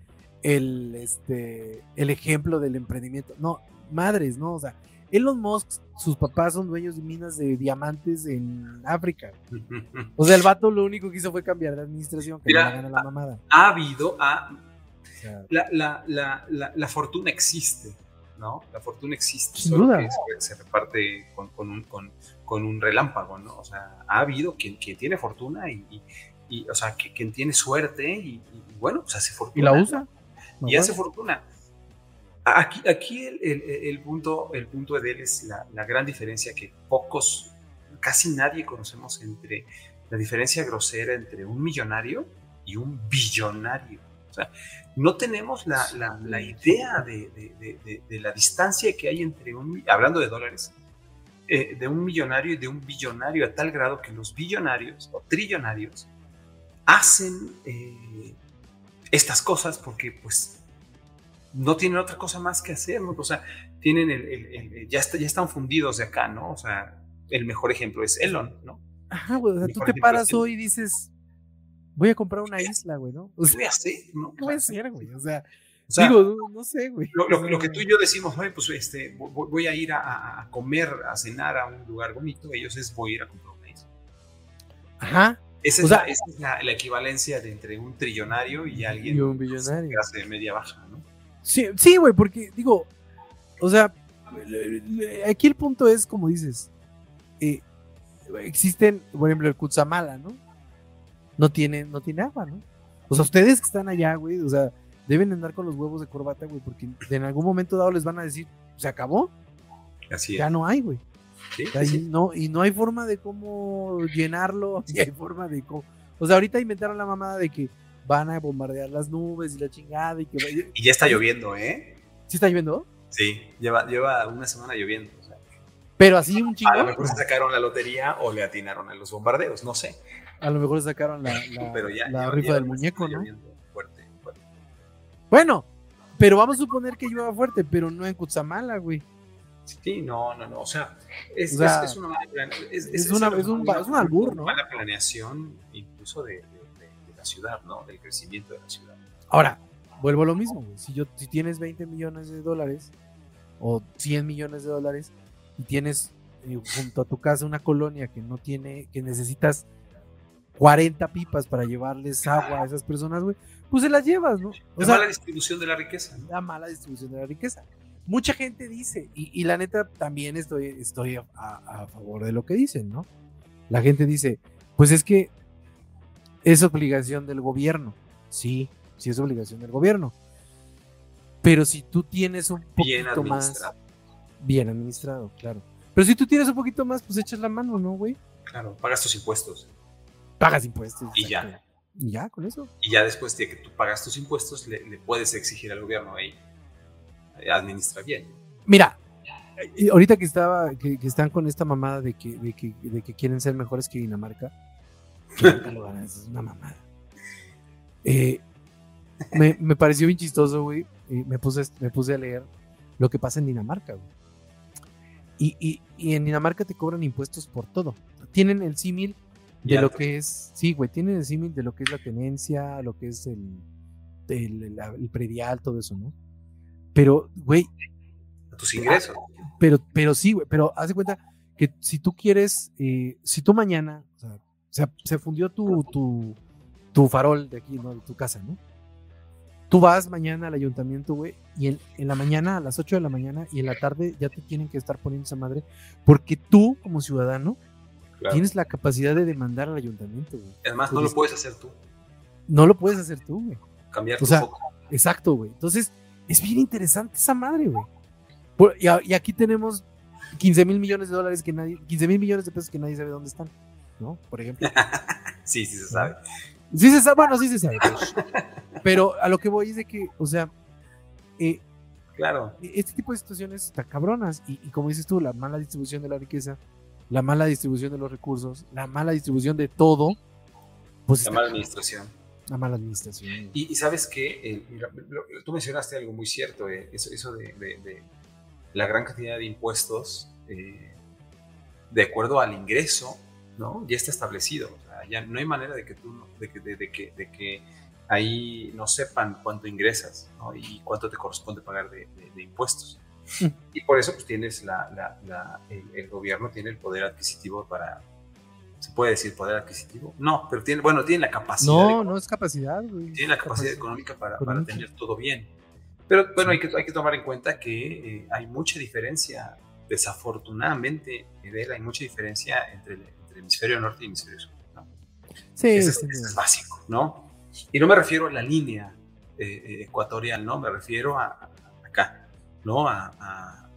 A: el, este, el ejemplo del emprendimiento. No, madres, no, o sea, Elon Musk, sus papás son dueños de minas de diamantes en África. O sea, el vato lo único que hizo fue cambiar de administración, que
B: Mira,
A: le la mamada.
B: ha habido, ha,
A: O sea,
B: la, la, la, la, la fortuna existe, ¿no? La fortuna existe,
A: Sin
B: solo
A: duda.
B: que se, se reparte con, con, un, con, con un relámpago, ¿no? O sea, ha habido quien, quien tiene fortuna y, y, y, o sea, que, quien tiene suerte y, y, bueno, pues hace fortuna.
A: y la usa.
B: Y hace fortuna. Aquí, aquí el, el, el punto, el punto de él es la, la gran diferencia que pocos, casi nadie conocemos entre la diferencia grosera entre un millonario y un billonario. O sea, no tenemos la, la, la idea de, de, de, de, la distancia que hay entre un, hablando de dólares, eh, de un millonario y de un billonario a tal grado que los billonarios o trillonarios hacen eh, estas cosas porque pues no tienen otra cosa más que hacer, ¿no? O sea, tienen el, el, el ya, está, ya están fundidos de acá, ¿no? O sea, el mejor ejemplo es Elon, ¿no?
A: Ajá, güey, o sea, tú te paras hoy y dices, voy a comprar una isla, güey, ¿no? O sea,
B: ¿Qué voy a hacer? ¿no?
A: ¿Qué voy a hacer, güey? O sea,
B: o sea,
A: digo, no, sé, güey.
B: Lo, lo, lo, que tú y yo decimos, oye, pues este, voy, a ir a, a, comer, a cenar a un lugar bonito, ellos es voy a ir a comprar una isla.
A: Ajá.
B: Esa es, o sea, la, esa es la, la, equivalencia de entre un trillonario y alguien
A: y un billonario.
B: que hace media baja, ¿no?
A: Sí, sí, güey, porque digo, o sea, aquí el punto es, como dices, eh, existen, por ejemplo, el Kutsamala, ¿no? no tiene, no tiene agua, ¿no? O sea, ustedes que están allá, güey, o sea, deben andar con los huevos de corbata, güey, porque en algún momento dado les van a decir, se acabó.
B: Así es.
A: Ya no hay, güey.
B: Sí, sí.
A: No, y no hay forma de cómo llenarlo, ni hay forma de cómo. O sea, ahorita inventaron la mamada de que van a bombardear las nubes y la chingada y que.
B: Y ya está lloviendo, ¿eh?
A: ¿Sí está lloviendo?
B: Sí, lleva, lleva una semana lloviendo. o sea,
A: Pero así un chingo.
B: a lo mejor se sacaron la lotería o le atinaron a los bombardeos, no sé.
A: A lo mejor sacaron la, la-
B: Pero ya.
A: la
B: lleva-
A: rifa del muñeco, ¿no?
B: lloviendo.
A: Bueno, pero vamos a suponer que llueva fuerte, pero no en Cutzamala, güey.
B: Sí, no, no, no. O sea, es,
A: O sea,
B: es- es una mala es,
A: es una- es un es un albur, ¿no?
B: Mala planeación, incluso de, de- de- de la ciudad, ¿no? Del crecimiento de la ciudad.
A: Ahora, vuelvo a lo mismo, güey. Si, yo, si tienes 20 millones de dólares o 100 millones de dólares y tienes eh, junto a tu casa una colonia que no tiene, que necesitas 40 pipas para llevarles agua a esas personas, güey, pues se las llevas, ¿no? O
B: La
A: sea,
B: mala distribución de la riqueza. ¿no?
A: la mala distribución de la riqueza. Mucha gente dice, y, y la neta también estoy, estoy a, a- a favor de lo que dicen, ¿no? La gente dice, pues es que es obligación del gobierno. Sí, sí es obligación del gobierno. Pero si tú tienes un
B: Bien
A: poquito más
B: administrado.
A: bien administrado, claro. Pero si tú tienes un poquito más, pues echas la mano, ¿no, güey?
B: Claro, pagas tus impuestos.
A: Pagas impuestos.
B: Y ya.
A: Y ya, con eso.
B: Y ya después de que tú pagas tus impuestos, le, le puedes exigir al gobierno. Administra bien.
A: Mira, eh, ahorita que estaba, que, que están con esta mamada de que, de que, de que quieren ser mejores que Dinamarca, que lo es una mamada. Eh, me, me pareció bien chistoso, güey. y me, puse, me puse a leer lo que pasa en Dinamarca, güey. Y, y, y en Dinamarca te cobran impuestos por todo. Tienen el símil de lo que es, sí, güey, tienen el símil de lo que es la tenencia, lo que es el, el, el predial, todo eso, ¿no? Pero, güey,
B: tus ingresos.
A: pero, pero sí, güey, pero haz de cuenta que si tú quieres, eh, si tú mañana, o sea, se, se fundió tu, tu, tu farol de aquí, ¿no? De tu casa, ¿no? Tú vas mañana al ayuntamiento, güey, y en, en la mañana, a las 8 de la mañana, y en la tarde ya te tienen que estar poniendo esa madre, porque tú, como ciudadano,
B: Claro.
A: tienes la capacidad de demandar al ayuntamiento, güey.
B: Además, no lo puedes hacer tú.
A: No lo puedes hacer tú, güey.
B: Cambiar
A: O
B: tu
A: sea,
B: foco.
A: Exacto, güey. Entonces, es bien interesante esa madre, güey. Por- Y, a- y aquí tenemos 15 mil millones de dólares que nadie, 15 mil millones de pesos que nadie sabe dónde están, ¿no? Por ejemplo.
B: Sí, sí se sabe.
A: Sí se sabe, bueno, sí se sabe. Pero a lo que voy es de que, o sea, eh,
B: Claro.
A: este tipo de situaciones están cabronas. Y, y como dices tú, la mala distribución de la riqueza, la mala distribución de los recursos, la mala distribución de todo, pues
B: La mala administración.
A: la mala administración.
B: Y, y sabes que tú mencionaste algo muy cierto, eh, eso, eso de, de- de la gran cantidad de impuestos eh, de acuerdo al ingreso, ¿no? Ya está establecido. O sea, ya no hay manera de que tú, de que, de, que, de que ahí no sepan cuánto ingresas, ¿no? Y cuánto te corresponde pagar de impuestos. Y por eso, pues tienes la, la- la- el, el gobierno tiene el poder adquisitivo para, ¿se puede decir poder adquisitivo? No, pero tiene, bueno, tiene la capacidad. de
A: No, no es capacidad, güey.
B: tiene la capacidad económica para, para tener todo bien. Pero bueno, hay que, hay que tomar en cuenta que eh, hay mucha diferencia, desafortunadamente, Edel, hay mucha diferencia entre el, entre el hemisferio norte y el hemisferio sur. ¿no?
A: Sí,
B: Ese es,
A: sí.
B: es básico, ¿no? Y no me refiero a la línea eh, eh, ecuatorial, ¿no? Me refiero a, a- acá, ¿no? A, a- a-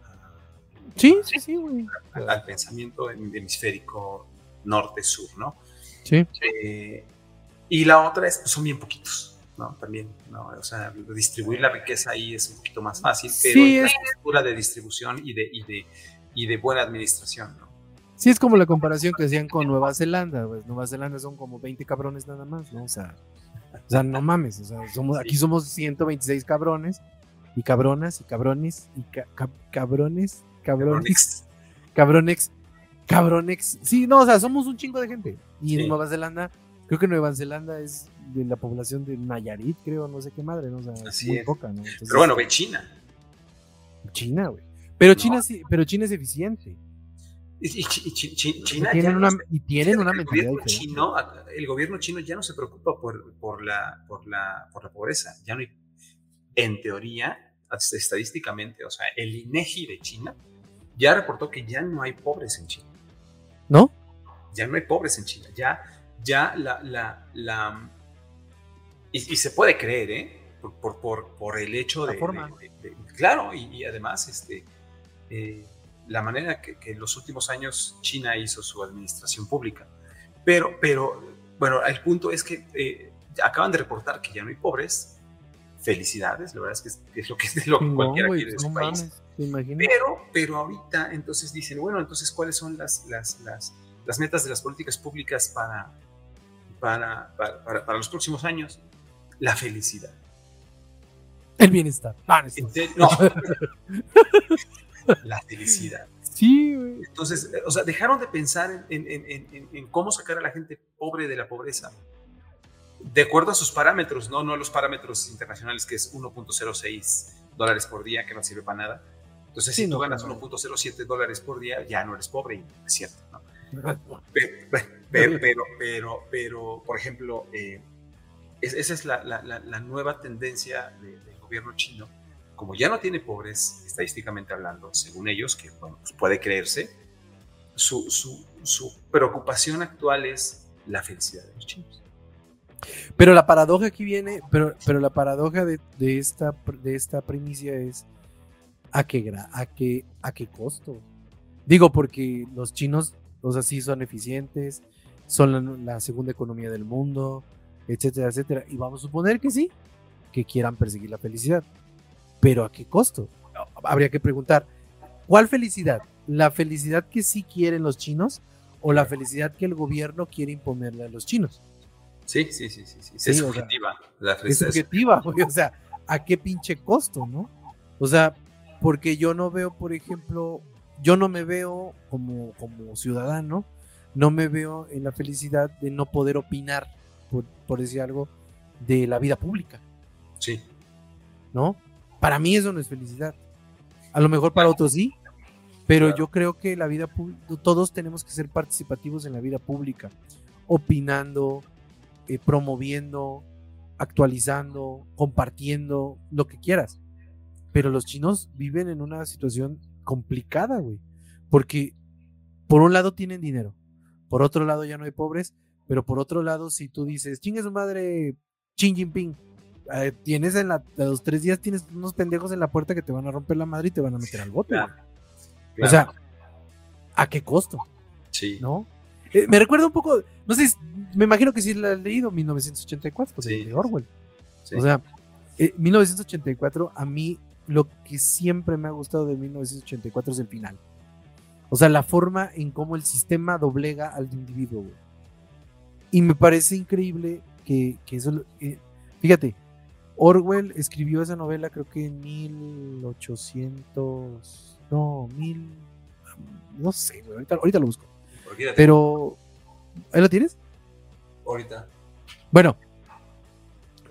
A: Sí, sí, sí, güey.
B: al, al pensamiento hem- hemisférico norte-sur, ¿no?
A: Sí.
B: Eh, y la otra es, pues, son bien poquitos, ¿no? También, ¿no? O sea, distribuir la riqueza ahí es un poquito más fácil, pero
A: Sí, es-
B: cultura de distribución y de, y de, y de buena administración, ¿no?
A: Sí, es como la comparación que hacían con Nueva Zelanda, pues Nueva Zelanda son como 20 cabrones nada más, ¿no? O sea, o sea no mames, o sea, somos, aquí somos 126 cabrones y cabronas y cabrones y ca- ca- cabrones, cabrones, cabronex, cabronex. Sí, no, o sea, somos un chingo de gente. Y en. Nueva Zelanda, creo que Nueva Zelanda es de la población de Nayarit, creo, no sé qué madre, ¿no? O sea,
B: Así
A: muy
B: es.
A: poca, ¿no? Entonces,
B: Pero bueno, ve China.
A: China, güey. Pero
B: No.
A: China sí, pero China es eficiente.
B: Y, y
A: Y
B: China
A: tienen
B: ya
A: una,
B: no se-
A: y tienen una
B: el
A: mentalidad
B: gobierno
A: diferente.
B: chino, el gobierno chino ya no se preocupa por, por, la, por, la, por la pobreza. Ya no hay, en teoría, estadísticamente, o sea, el INEGI de China ya reportó que ya no hay pobres en China.
A: ¿No?
B: Ya no hay pobres en China. Ya ya la, la, la y, se puede creer, ¿eh? Por, por, por, el hecho de,
A: forma.
B: claro, y, además, este, eh, la manera que, que, en los últimos años China hizo su administración pública. Pero, pero bueno, el punto es que eh, acaban de reportar que ya no hay pobres. Felicidades, la verdad es que es, lo que, es lo que cualquiera quiere de su país. pero, pero ahorita entonces dicen, bueno, entonces, ¿cuáles son las, las, las, las metas de las políticas públicas para, para, para, para, los próximos años? La felicidad.
A: El bienestar.
B: Ah, no. la felicidad.
A: Sí, güey.
B: Entonces, o sea, dejaron de pensar en, en, en, en, cómo sacar a la gente pobre de la pobreza. De acuerdo a sus parámetros, no, no los parámetros internacionales, que es 1.06 dólares por día, que no sirve para nada. Entonces, si tú ganas 1.07 dólares por día, ya no eres pobre, y es cierto, ¿no? Pero, pero, pero, pero, por ejemplo, eh, esa es la, la, la, nueva tendencia del gobierno chino como ya no tiene pobres, estadísticamente hablando, según ellos, que bueno, pues puede creerse, su, su, su, preocupación actual es la felicidad de los chinos.
A: Pero la paradoja aquí viene, pero, pero la paradoja de, de esta, de esta primicia es ¿a qué, a, qué, a qué costo. Digo, porque los chinos, o sea, sí son eficientes, son la, la segunda economía del mundo, etcétera, etcétera. Y vamos a suponer que sí, que quieran perseguir la felicidad pero ¿a qué costo? Habría que preguntar, ¿cuál felicidad? ¿La felicidad que sí quieren los chinos o la felicidad que el gobierno quiere imponerle a los chinos?
B: Sí, sí, sí, sí, sí. es subjetiva.
A: es subjetiva, o sea, ¿a qué pinche costo, no? O sea, porque yo no veo, por ejemplo, yo no me veo como, como ciudadano, no me veo en la felicidad de no poder opinar, por, por decir algo, de la vida pública.
B: Sí.
A: ¿No? Para mí eso no es felicidad. A lo mejor para otros sí, pero yo creo que la vida todos tenemos que ser participativos en la vida pública, opinando, eh, promoviendo, actualizando, compartiendo, lo que quieras. Pero los chinos viven en una situación complicada, güey. Porque por un lado tienen dinero, por otro lado ya no hay pobres, pero por otro lado, si tú dices, chingue su madre Xi Jinping, eh, tienes en la, los tres días tienes unos pendejos en la puerta que te van a romper la madre y te van a meter al bote. O sea, ¿a qué costo?
B: Sí.
A: ¿No? Eh, me recuerda un poco, no sé, me imagino que sí la has leído, 1984, de Orwell. O sea, 1984, eh, a mí lo que siempre me ha gustado de 1984 es el final. O sea, la forma en cómo el sistema doblega al individuo, Y me parece increíble que, que eso, fíjate, Orwell escribió esa novela creo que en 1800, no, mil, no sé, ahorita, lo busco. Pero, ¿ahí lo tienes?
B: Ahorita.
A: Bueno,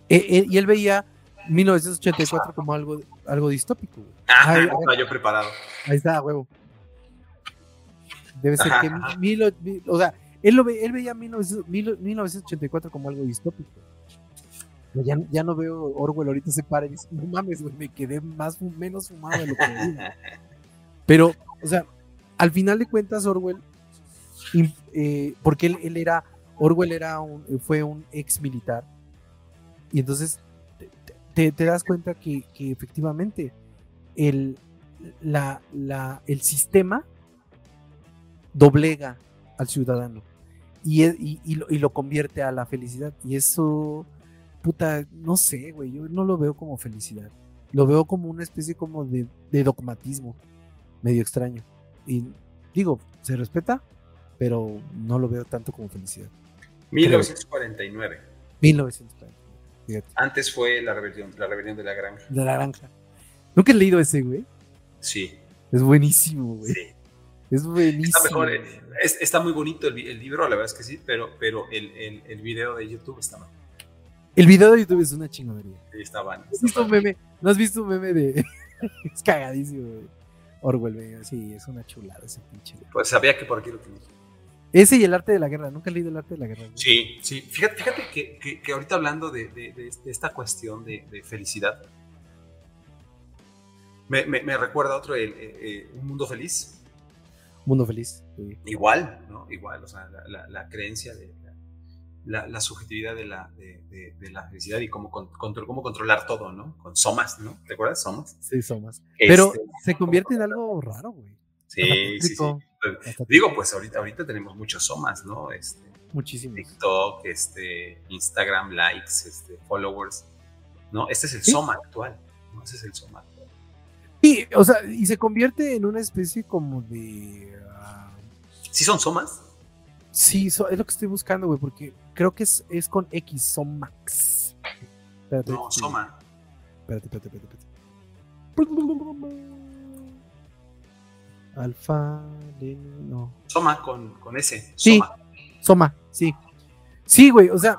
A: e, e, y él veía 1984 como algo, algo distópico.
B: Ah, yo preparado.
A: Ahí está, huevo. Debe ser que, o sea, él, lo él veía 1984 como algo distópico. Ya, ya, no veo Orwell ahorita se para y dice, no mames, güey, me quedé más menos fumado de lo que. Pero, o sea, al final de cuentas, Orwell, eh, porque él, era, Orwell era un, fue un ex militar, y entonces te, das cuenta que, efectivamente el, la, la, el sistema doblega al ciudadano y, y, y, lo, y lo convierte a la felicidad. Y eso puta, no sé, güey, yo no lo veo como felicidad. Lo veo como una especie como de, dogmatismo, medio extraño. Y digo, se respeta, pero no lo veo tanto como felicidad.
B: 1949.
A: 1949.
B: Antes fue la rebelión, la rebelión de la granja.
A: De la granja. ¿Nunca has leído ese, güey?
B: Sí.
A: Es buenísimo, güey. Sí. Es buenísimo.
B: Está, eh, está muy bonito el, libro, la verdad es que sí, pero, pero el, el, el video de YouTube está mal.
A: El video de YouTube es una chingonería.
B: Sí, está bueno.
A: ¿No has visto un meme? ¿No has visto un meme de.? es cagadísimo, güey. Orwell, Sí, es una chulada ese pinche.
B: Pues sabía que por aquí lo tenía.
A: Ese y el arte de la guerra. Nunca he leído el arte de la guerra.
B: Sí, sí. Fíjate, fíjate que, que, ahorita hablando de, de, esta cuestión de, felicidad, me, me, recuerda otro, el, eh, Un Mundo Feliz.
A: Mundo Feliz.
B: Igual, ¿no? Igual, o sea, la, la, creencia de la, subjetividad de la, de, la felicidad y cómo, cómo controlar todo, ¿no? Con somas, ¿no? ¿Te acuerdas? Somas.
A: Sí, somas. Pero este, se convierte en algo raro, güey.
B: Sí, sí, sí. Digo, pues ahorita, ahorita tenemos muchos somas, ¿no? Este,
A: Muchísimos.
B: TikTok, este, Instagram, likes, este, followers. ¿No? Este es el soma actual. ¿no? Ese es el soma actual.
A: Y, o sea, y se convierte en una especie como de. Ah,
B: ¿Sí son somas?
A: Sí, es lo que estoy buscando, güey, porque creo que es, es con X, Somax.
B: Espérate, no, Soma.
A: Espérate, espérate, espérate, espérate. Alfa, no.
B: Soma con, con S.
A: Sí, Soma, sí. Sí, güey, o sea,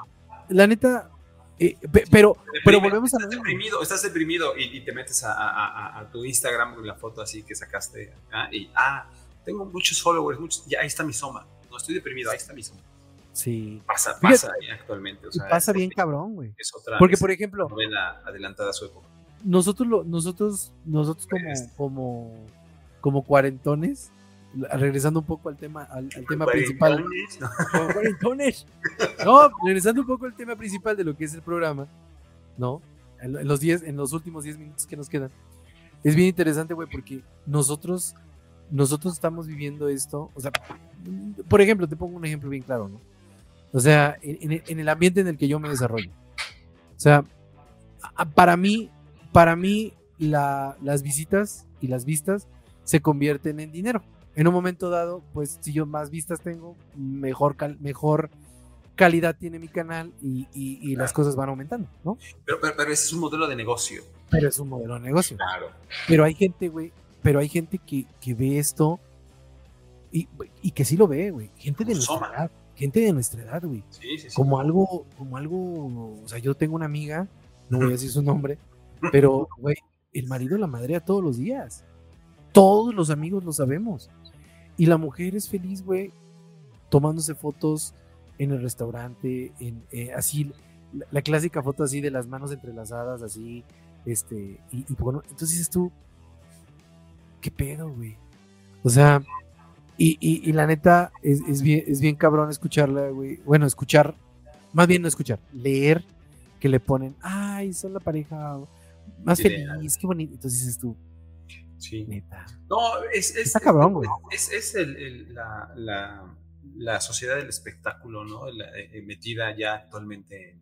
A: la neta, eh, pero, pero volvemos
B: a... Estás deprimido, estás deprimido y, te metes a, a, tu Instagram con la foto así que sacaste y, ah, tengo muchos followers, muchos, ya ahí está mi Soma no estoy deprimido, ahí está mismo.
A: Sí.
B: Pasa, pasa actualmente.
A: pasa bien cabrón, güey. Porque, por ejemplo.
B: Novela adelantada a su época.
A: Nosotros, lo, nosotros, nosotros como, como, como cuarentones, regresando un poco al tema, al, tema principal. No. cuarentones. No, regresando un poco al tema principal de lo que es el programa, ¿no? En los, diez, en los últimos 10 minutos que nos quedan. Es bien interesante, güey, porque nosotros, nosotros estamos viviendo esto, o sea, por ejemplo, te pongo un ejemplo bien claro, ¿no? O sea, en, el ambiente en el que yo me desarrollo. O sea, para mí, para mí las visitas y las vistas se convierten en dinero. En un momento dado, pues si yo más vistas tengo, mejor, mejor calidad tiene mi canal y, las cosas van aumentando, ¿no?
B: Pero, pero, ese es un modelo de negocio.
A: Pero es un modelo de negocio.
B: Claro.
A: Pero hay gente, güey, pero hay gente que, que ve esto y, que sí lo ve, güey. Gente de nuestra edad. Gente de nuestra edad, güey.
B: Sí, sí, sí.
A: Como algo, como algo. O sea, yo tengo una amiga, no voy a decir su nombre, pero, güey, el marido la madrea todos los días. Todos los amigos lo sabemos. Y la mujer es feliz, güey, tomándose fotos en el restaurante, en, eh, así, la, clásica foto así de las manos entrelazadas, así, este, y, y bueno, entonces dices tú, ¿qué pedo, güey? O sea, y, y, la neta, es, bien, es bien cabrón escucharla, güey. Bueno, escuchar, más bien no escuchar, leer que le ponen, ay, son la pareja más feliz, qué bonito. Entonces dices tú,
B: sí.
A: neta.
B: No, es, es,
A: Está cabrón, güey.
B: Es, es el, la, la, la, sociedad del espectáculo, ¿no? Eh, metida ya actualmente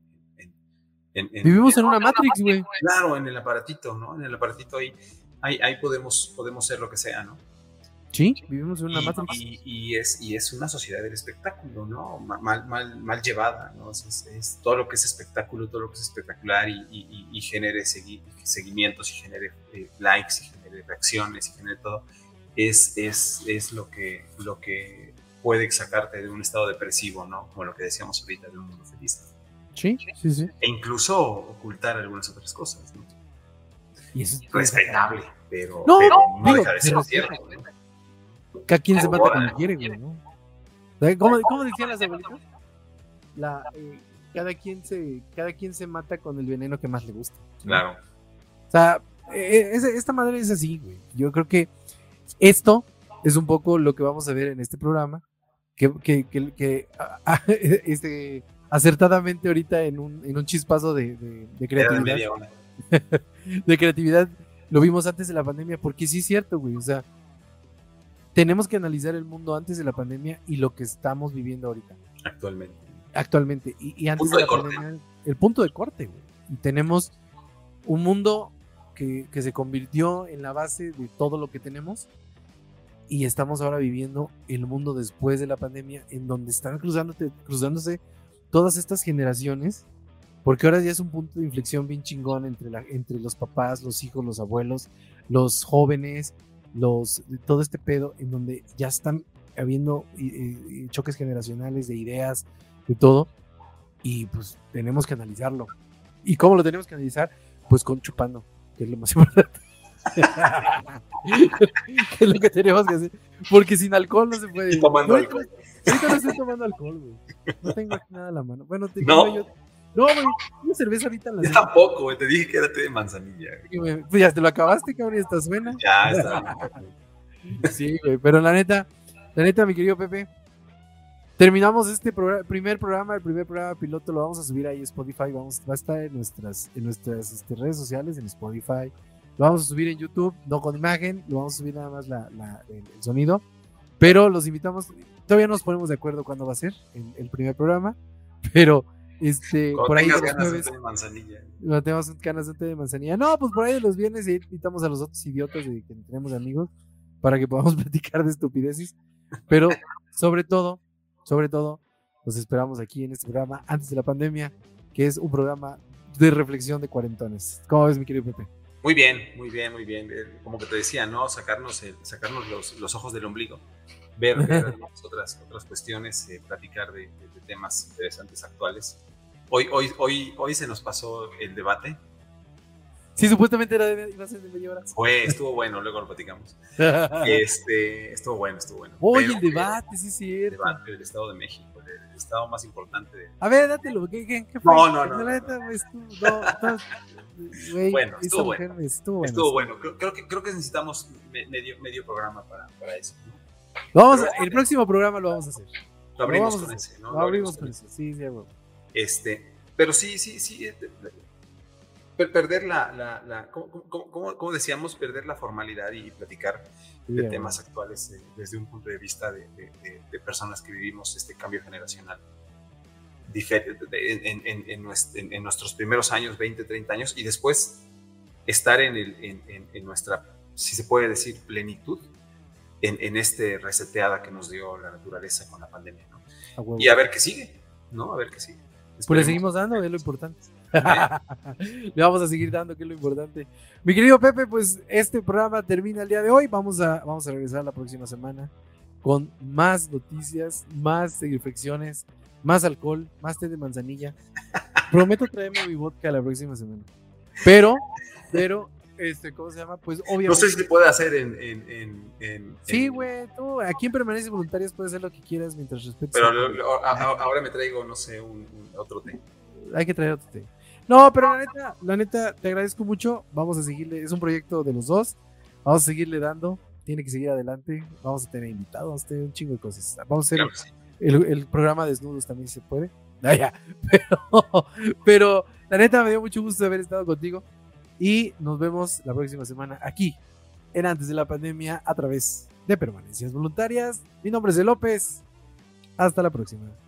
A: en, Vivimos en, una Matrix, güey.
B: Claro, en el aparatito, ¿no? En el aparatito ahí, ahí, ahí podemos, podemos ser lo que sea, ¿no?
A: Sí, vivimos en una
B: y, Y, es, y es una sociedad del espectáculo, ¿no? Mal, mal, mal llevada, ¿no? Es, todo lo que es espectáculo, todo lo que es espectacular y, y genere seguimientos y genere eh, likes y genere reacciones y genere todo, es, es, es lo, que, lo que puede sacarte de un estado depresivo, ¿no? Como lo que decíamos ahorita de un mundo feliz.
A: Sí, sí, sí.
B: E incluso ocultar algunas otras cosas, ¿no?
A: Y eso
B: es respetable, pero
A: no,
B: no, deja de ser cierto.
A: Cada quien se mata como quiere, güey, ¿no? ¿Cómo, cómo decían las abuelitas? La, eh, cada, quien se, cada quien se mata con el veneno que más le gusta.
B: Claro.
A: O sea, esta madre es así, güey. Yo creo que esto es un poco lo que vamos a ver en este programa. Que, que, que, este, acertadamente ahorita en un, en un chispazo de, de creatividad. de creatividad lo vimos antes de la pandemia, porque sí es cierto, güey. O sea, tenemos que analizar el mundo antes de la pandemia y lo que estamos viviendo ahorita.
B: Actualmente.
A: Actualmente. Y, antes de la pandemia, el punto de corte, güey. Y tenemos un mundo que, se convirtió en la base de todo lo que tenemos. Y estamos ahora viviendo el mundo después de la pandemia, en donde están cruzándose todas estas generaciones, porque ahora ya es un punto de inflexión bien chingón entre, la, entre los papás, los hijos, los abuelos, los jóvenes, los, todo este pedo en donde ya están habiendo choques generacionales de ideas, de todo, y pues tenemos que analizarlo. ¿Y cómo lo tenemos que analizar? Pues con chupando, que es lo más importante. que es lo que tenemos que hacer. Porque sin alcohol no se puede.
B: tomando alcohol.
A: Ahorita no estoy tomando alcohol, güey. No tengo nada a la mano. Bueno, te ¿No? yo. No, güey, una cerveza ahorita en la
B: Yo tampoco, güey. Te dije que era té de manzanilla.
A: pues ya te lo acabaste, cabrón, y estás buena.
B: Ya, está.
A: Sí, güey, pero la neta, la neta, mi querido Pepe, terminamos este primer programa, el primer programa piloto lo vamos a subir ahí a Spotify, vamos, va a estar en nuestras, en nuestras este, redes sociales, en Spotify, lo vamos a subir en YouTube, no con imagen, lo vamos a subir nada más el, sonido, pero los invitamos, todavía nos ponemos de acuerdo cuándo va a ser el, primer programa, pero este, por ahí
B: los jueves, de manzanilla.
A: No tenemos ganas de manzanilla. No, pues por ahí los viernes invitamos a los otros idiotas de, que tenemos amigos para que podamos platicar de estupideces. Pero sobre todo, sobre todo, los esperamos aquí en este programa antes de la pandemia, que es un programa de reflexión de cuarentones. ¿Cómo ves, mi querido Pepe?
B: Muy bien, muy bien, muy bien. Eh, como que te decía, ¿no? Sacarnos, sacarnos los, ojos del ombligo, ver, otras, otras cuestiones, eh, platicar de, temas interesantes actuales. Hoy, hoy, hoy, hoy se nos pasó el debate
A: Sí, supuestamente era de, iba a ser de media hora.
B: Fue, estuvo bueno, luego lo platicamos. este, estuvo bueno, estuvo bueno.
A: Oye, el debate, sí, sí.
B: El debate del Estado de México, el, estado más importante de...
A: A ver, dátelo, ¿qué, qué, qué
B: fue? No, no, no.
A: bueno,
B: estuvo bueno. estuvo bueno. bueno. Creo, que, creo que necesitamos medio, medio programa para, para eso.
A: Vamos el próximo programa lo vamos a hacer.
B: Lo abrimos con ese, ¿no?
A: Lo, abrimos con ese, sí, sí,
B: Este, pero sí, sí, sí perder la, la, la ¿cómo, decíamos? Perder la formalidad y platicar de temas actuales eh, desde un punto de vista de, de, personas que vivimos este cambio generacional en, en, en, nuestros primeros años, 20, 30 años, y después estar en, el, en, nuestra, si se puede decir, plenitud en, este reseteada que nos dio la naturaleza con la pandemia. ¿no? y a ver qué sigue, ¿no? A ver qué sigue.
A: Pues le seguimos dando, es lo importante. Le vamos a seguir dando, que es lo importante. Mi querido Pepe, pues este programa termina el día de hoy. Vamos a, vamos a regresar la próxima semana con más noticias, más reflexiones, más alcohol, más té de manzanilla. Prometo traerme mi vodka la próxima semana. Pero, pero, este, ¿cómo se llama? Pues obviamente. No
B: sé si se puede hacer en. en, en,
A: sí, güey, tú aquí en Permanencias Voluntarias puedes hacer lo que quieras mientras respetes.
B: Pero ahora me traigo, no sé, un, otro té.
A: Hay que traer otro té. No, pero la neta, la neta, te agradezco mucho. Vamos a seguirle, es un proyecto de los dos. Vamos a seguirle dando. Tiene que seguir adelante. Vamos a tener invitados, vamos a tener un chingo de cosas. Vamos a hacer el, el, programa Desnudos también se puede. Ah, pero, pero la neta me dio mucho gusto haber estado contigo. Y nos vemos la próxima semana aquí, en Antes de la Pandemia, a través de Permanencias Voluntarias. Mi nombre es De López. Hasta la próxima.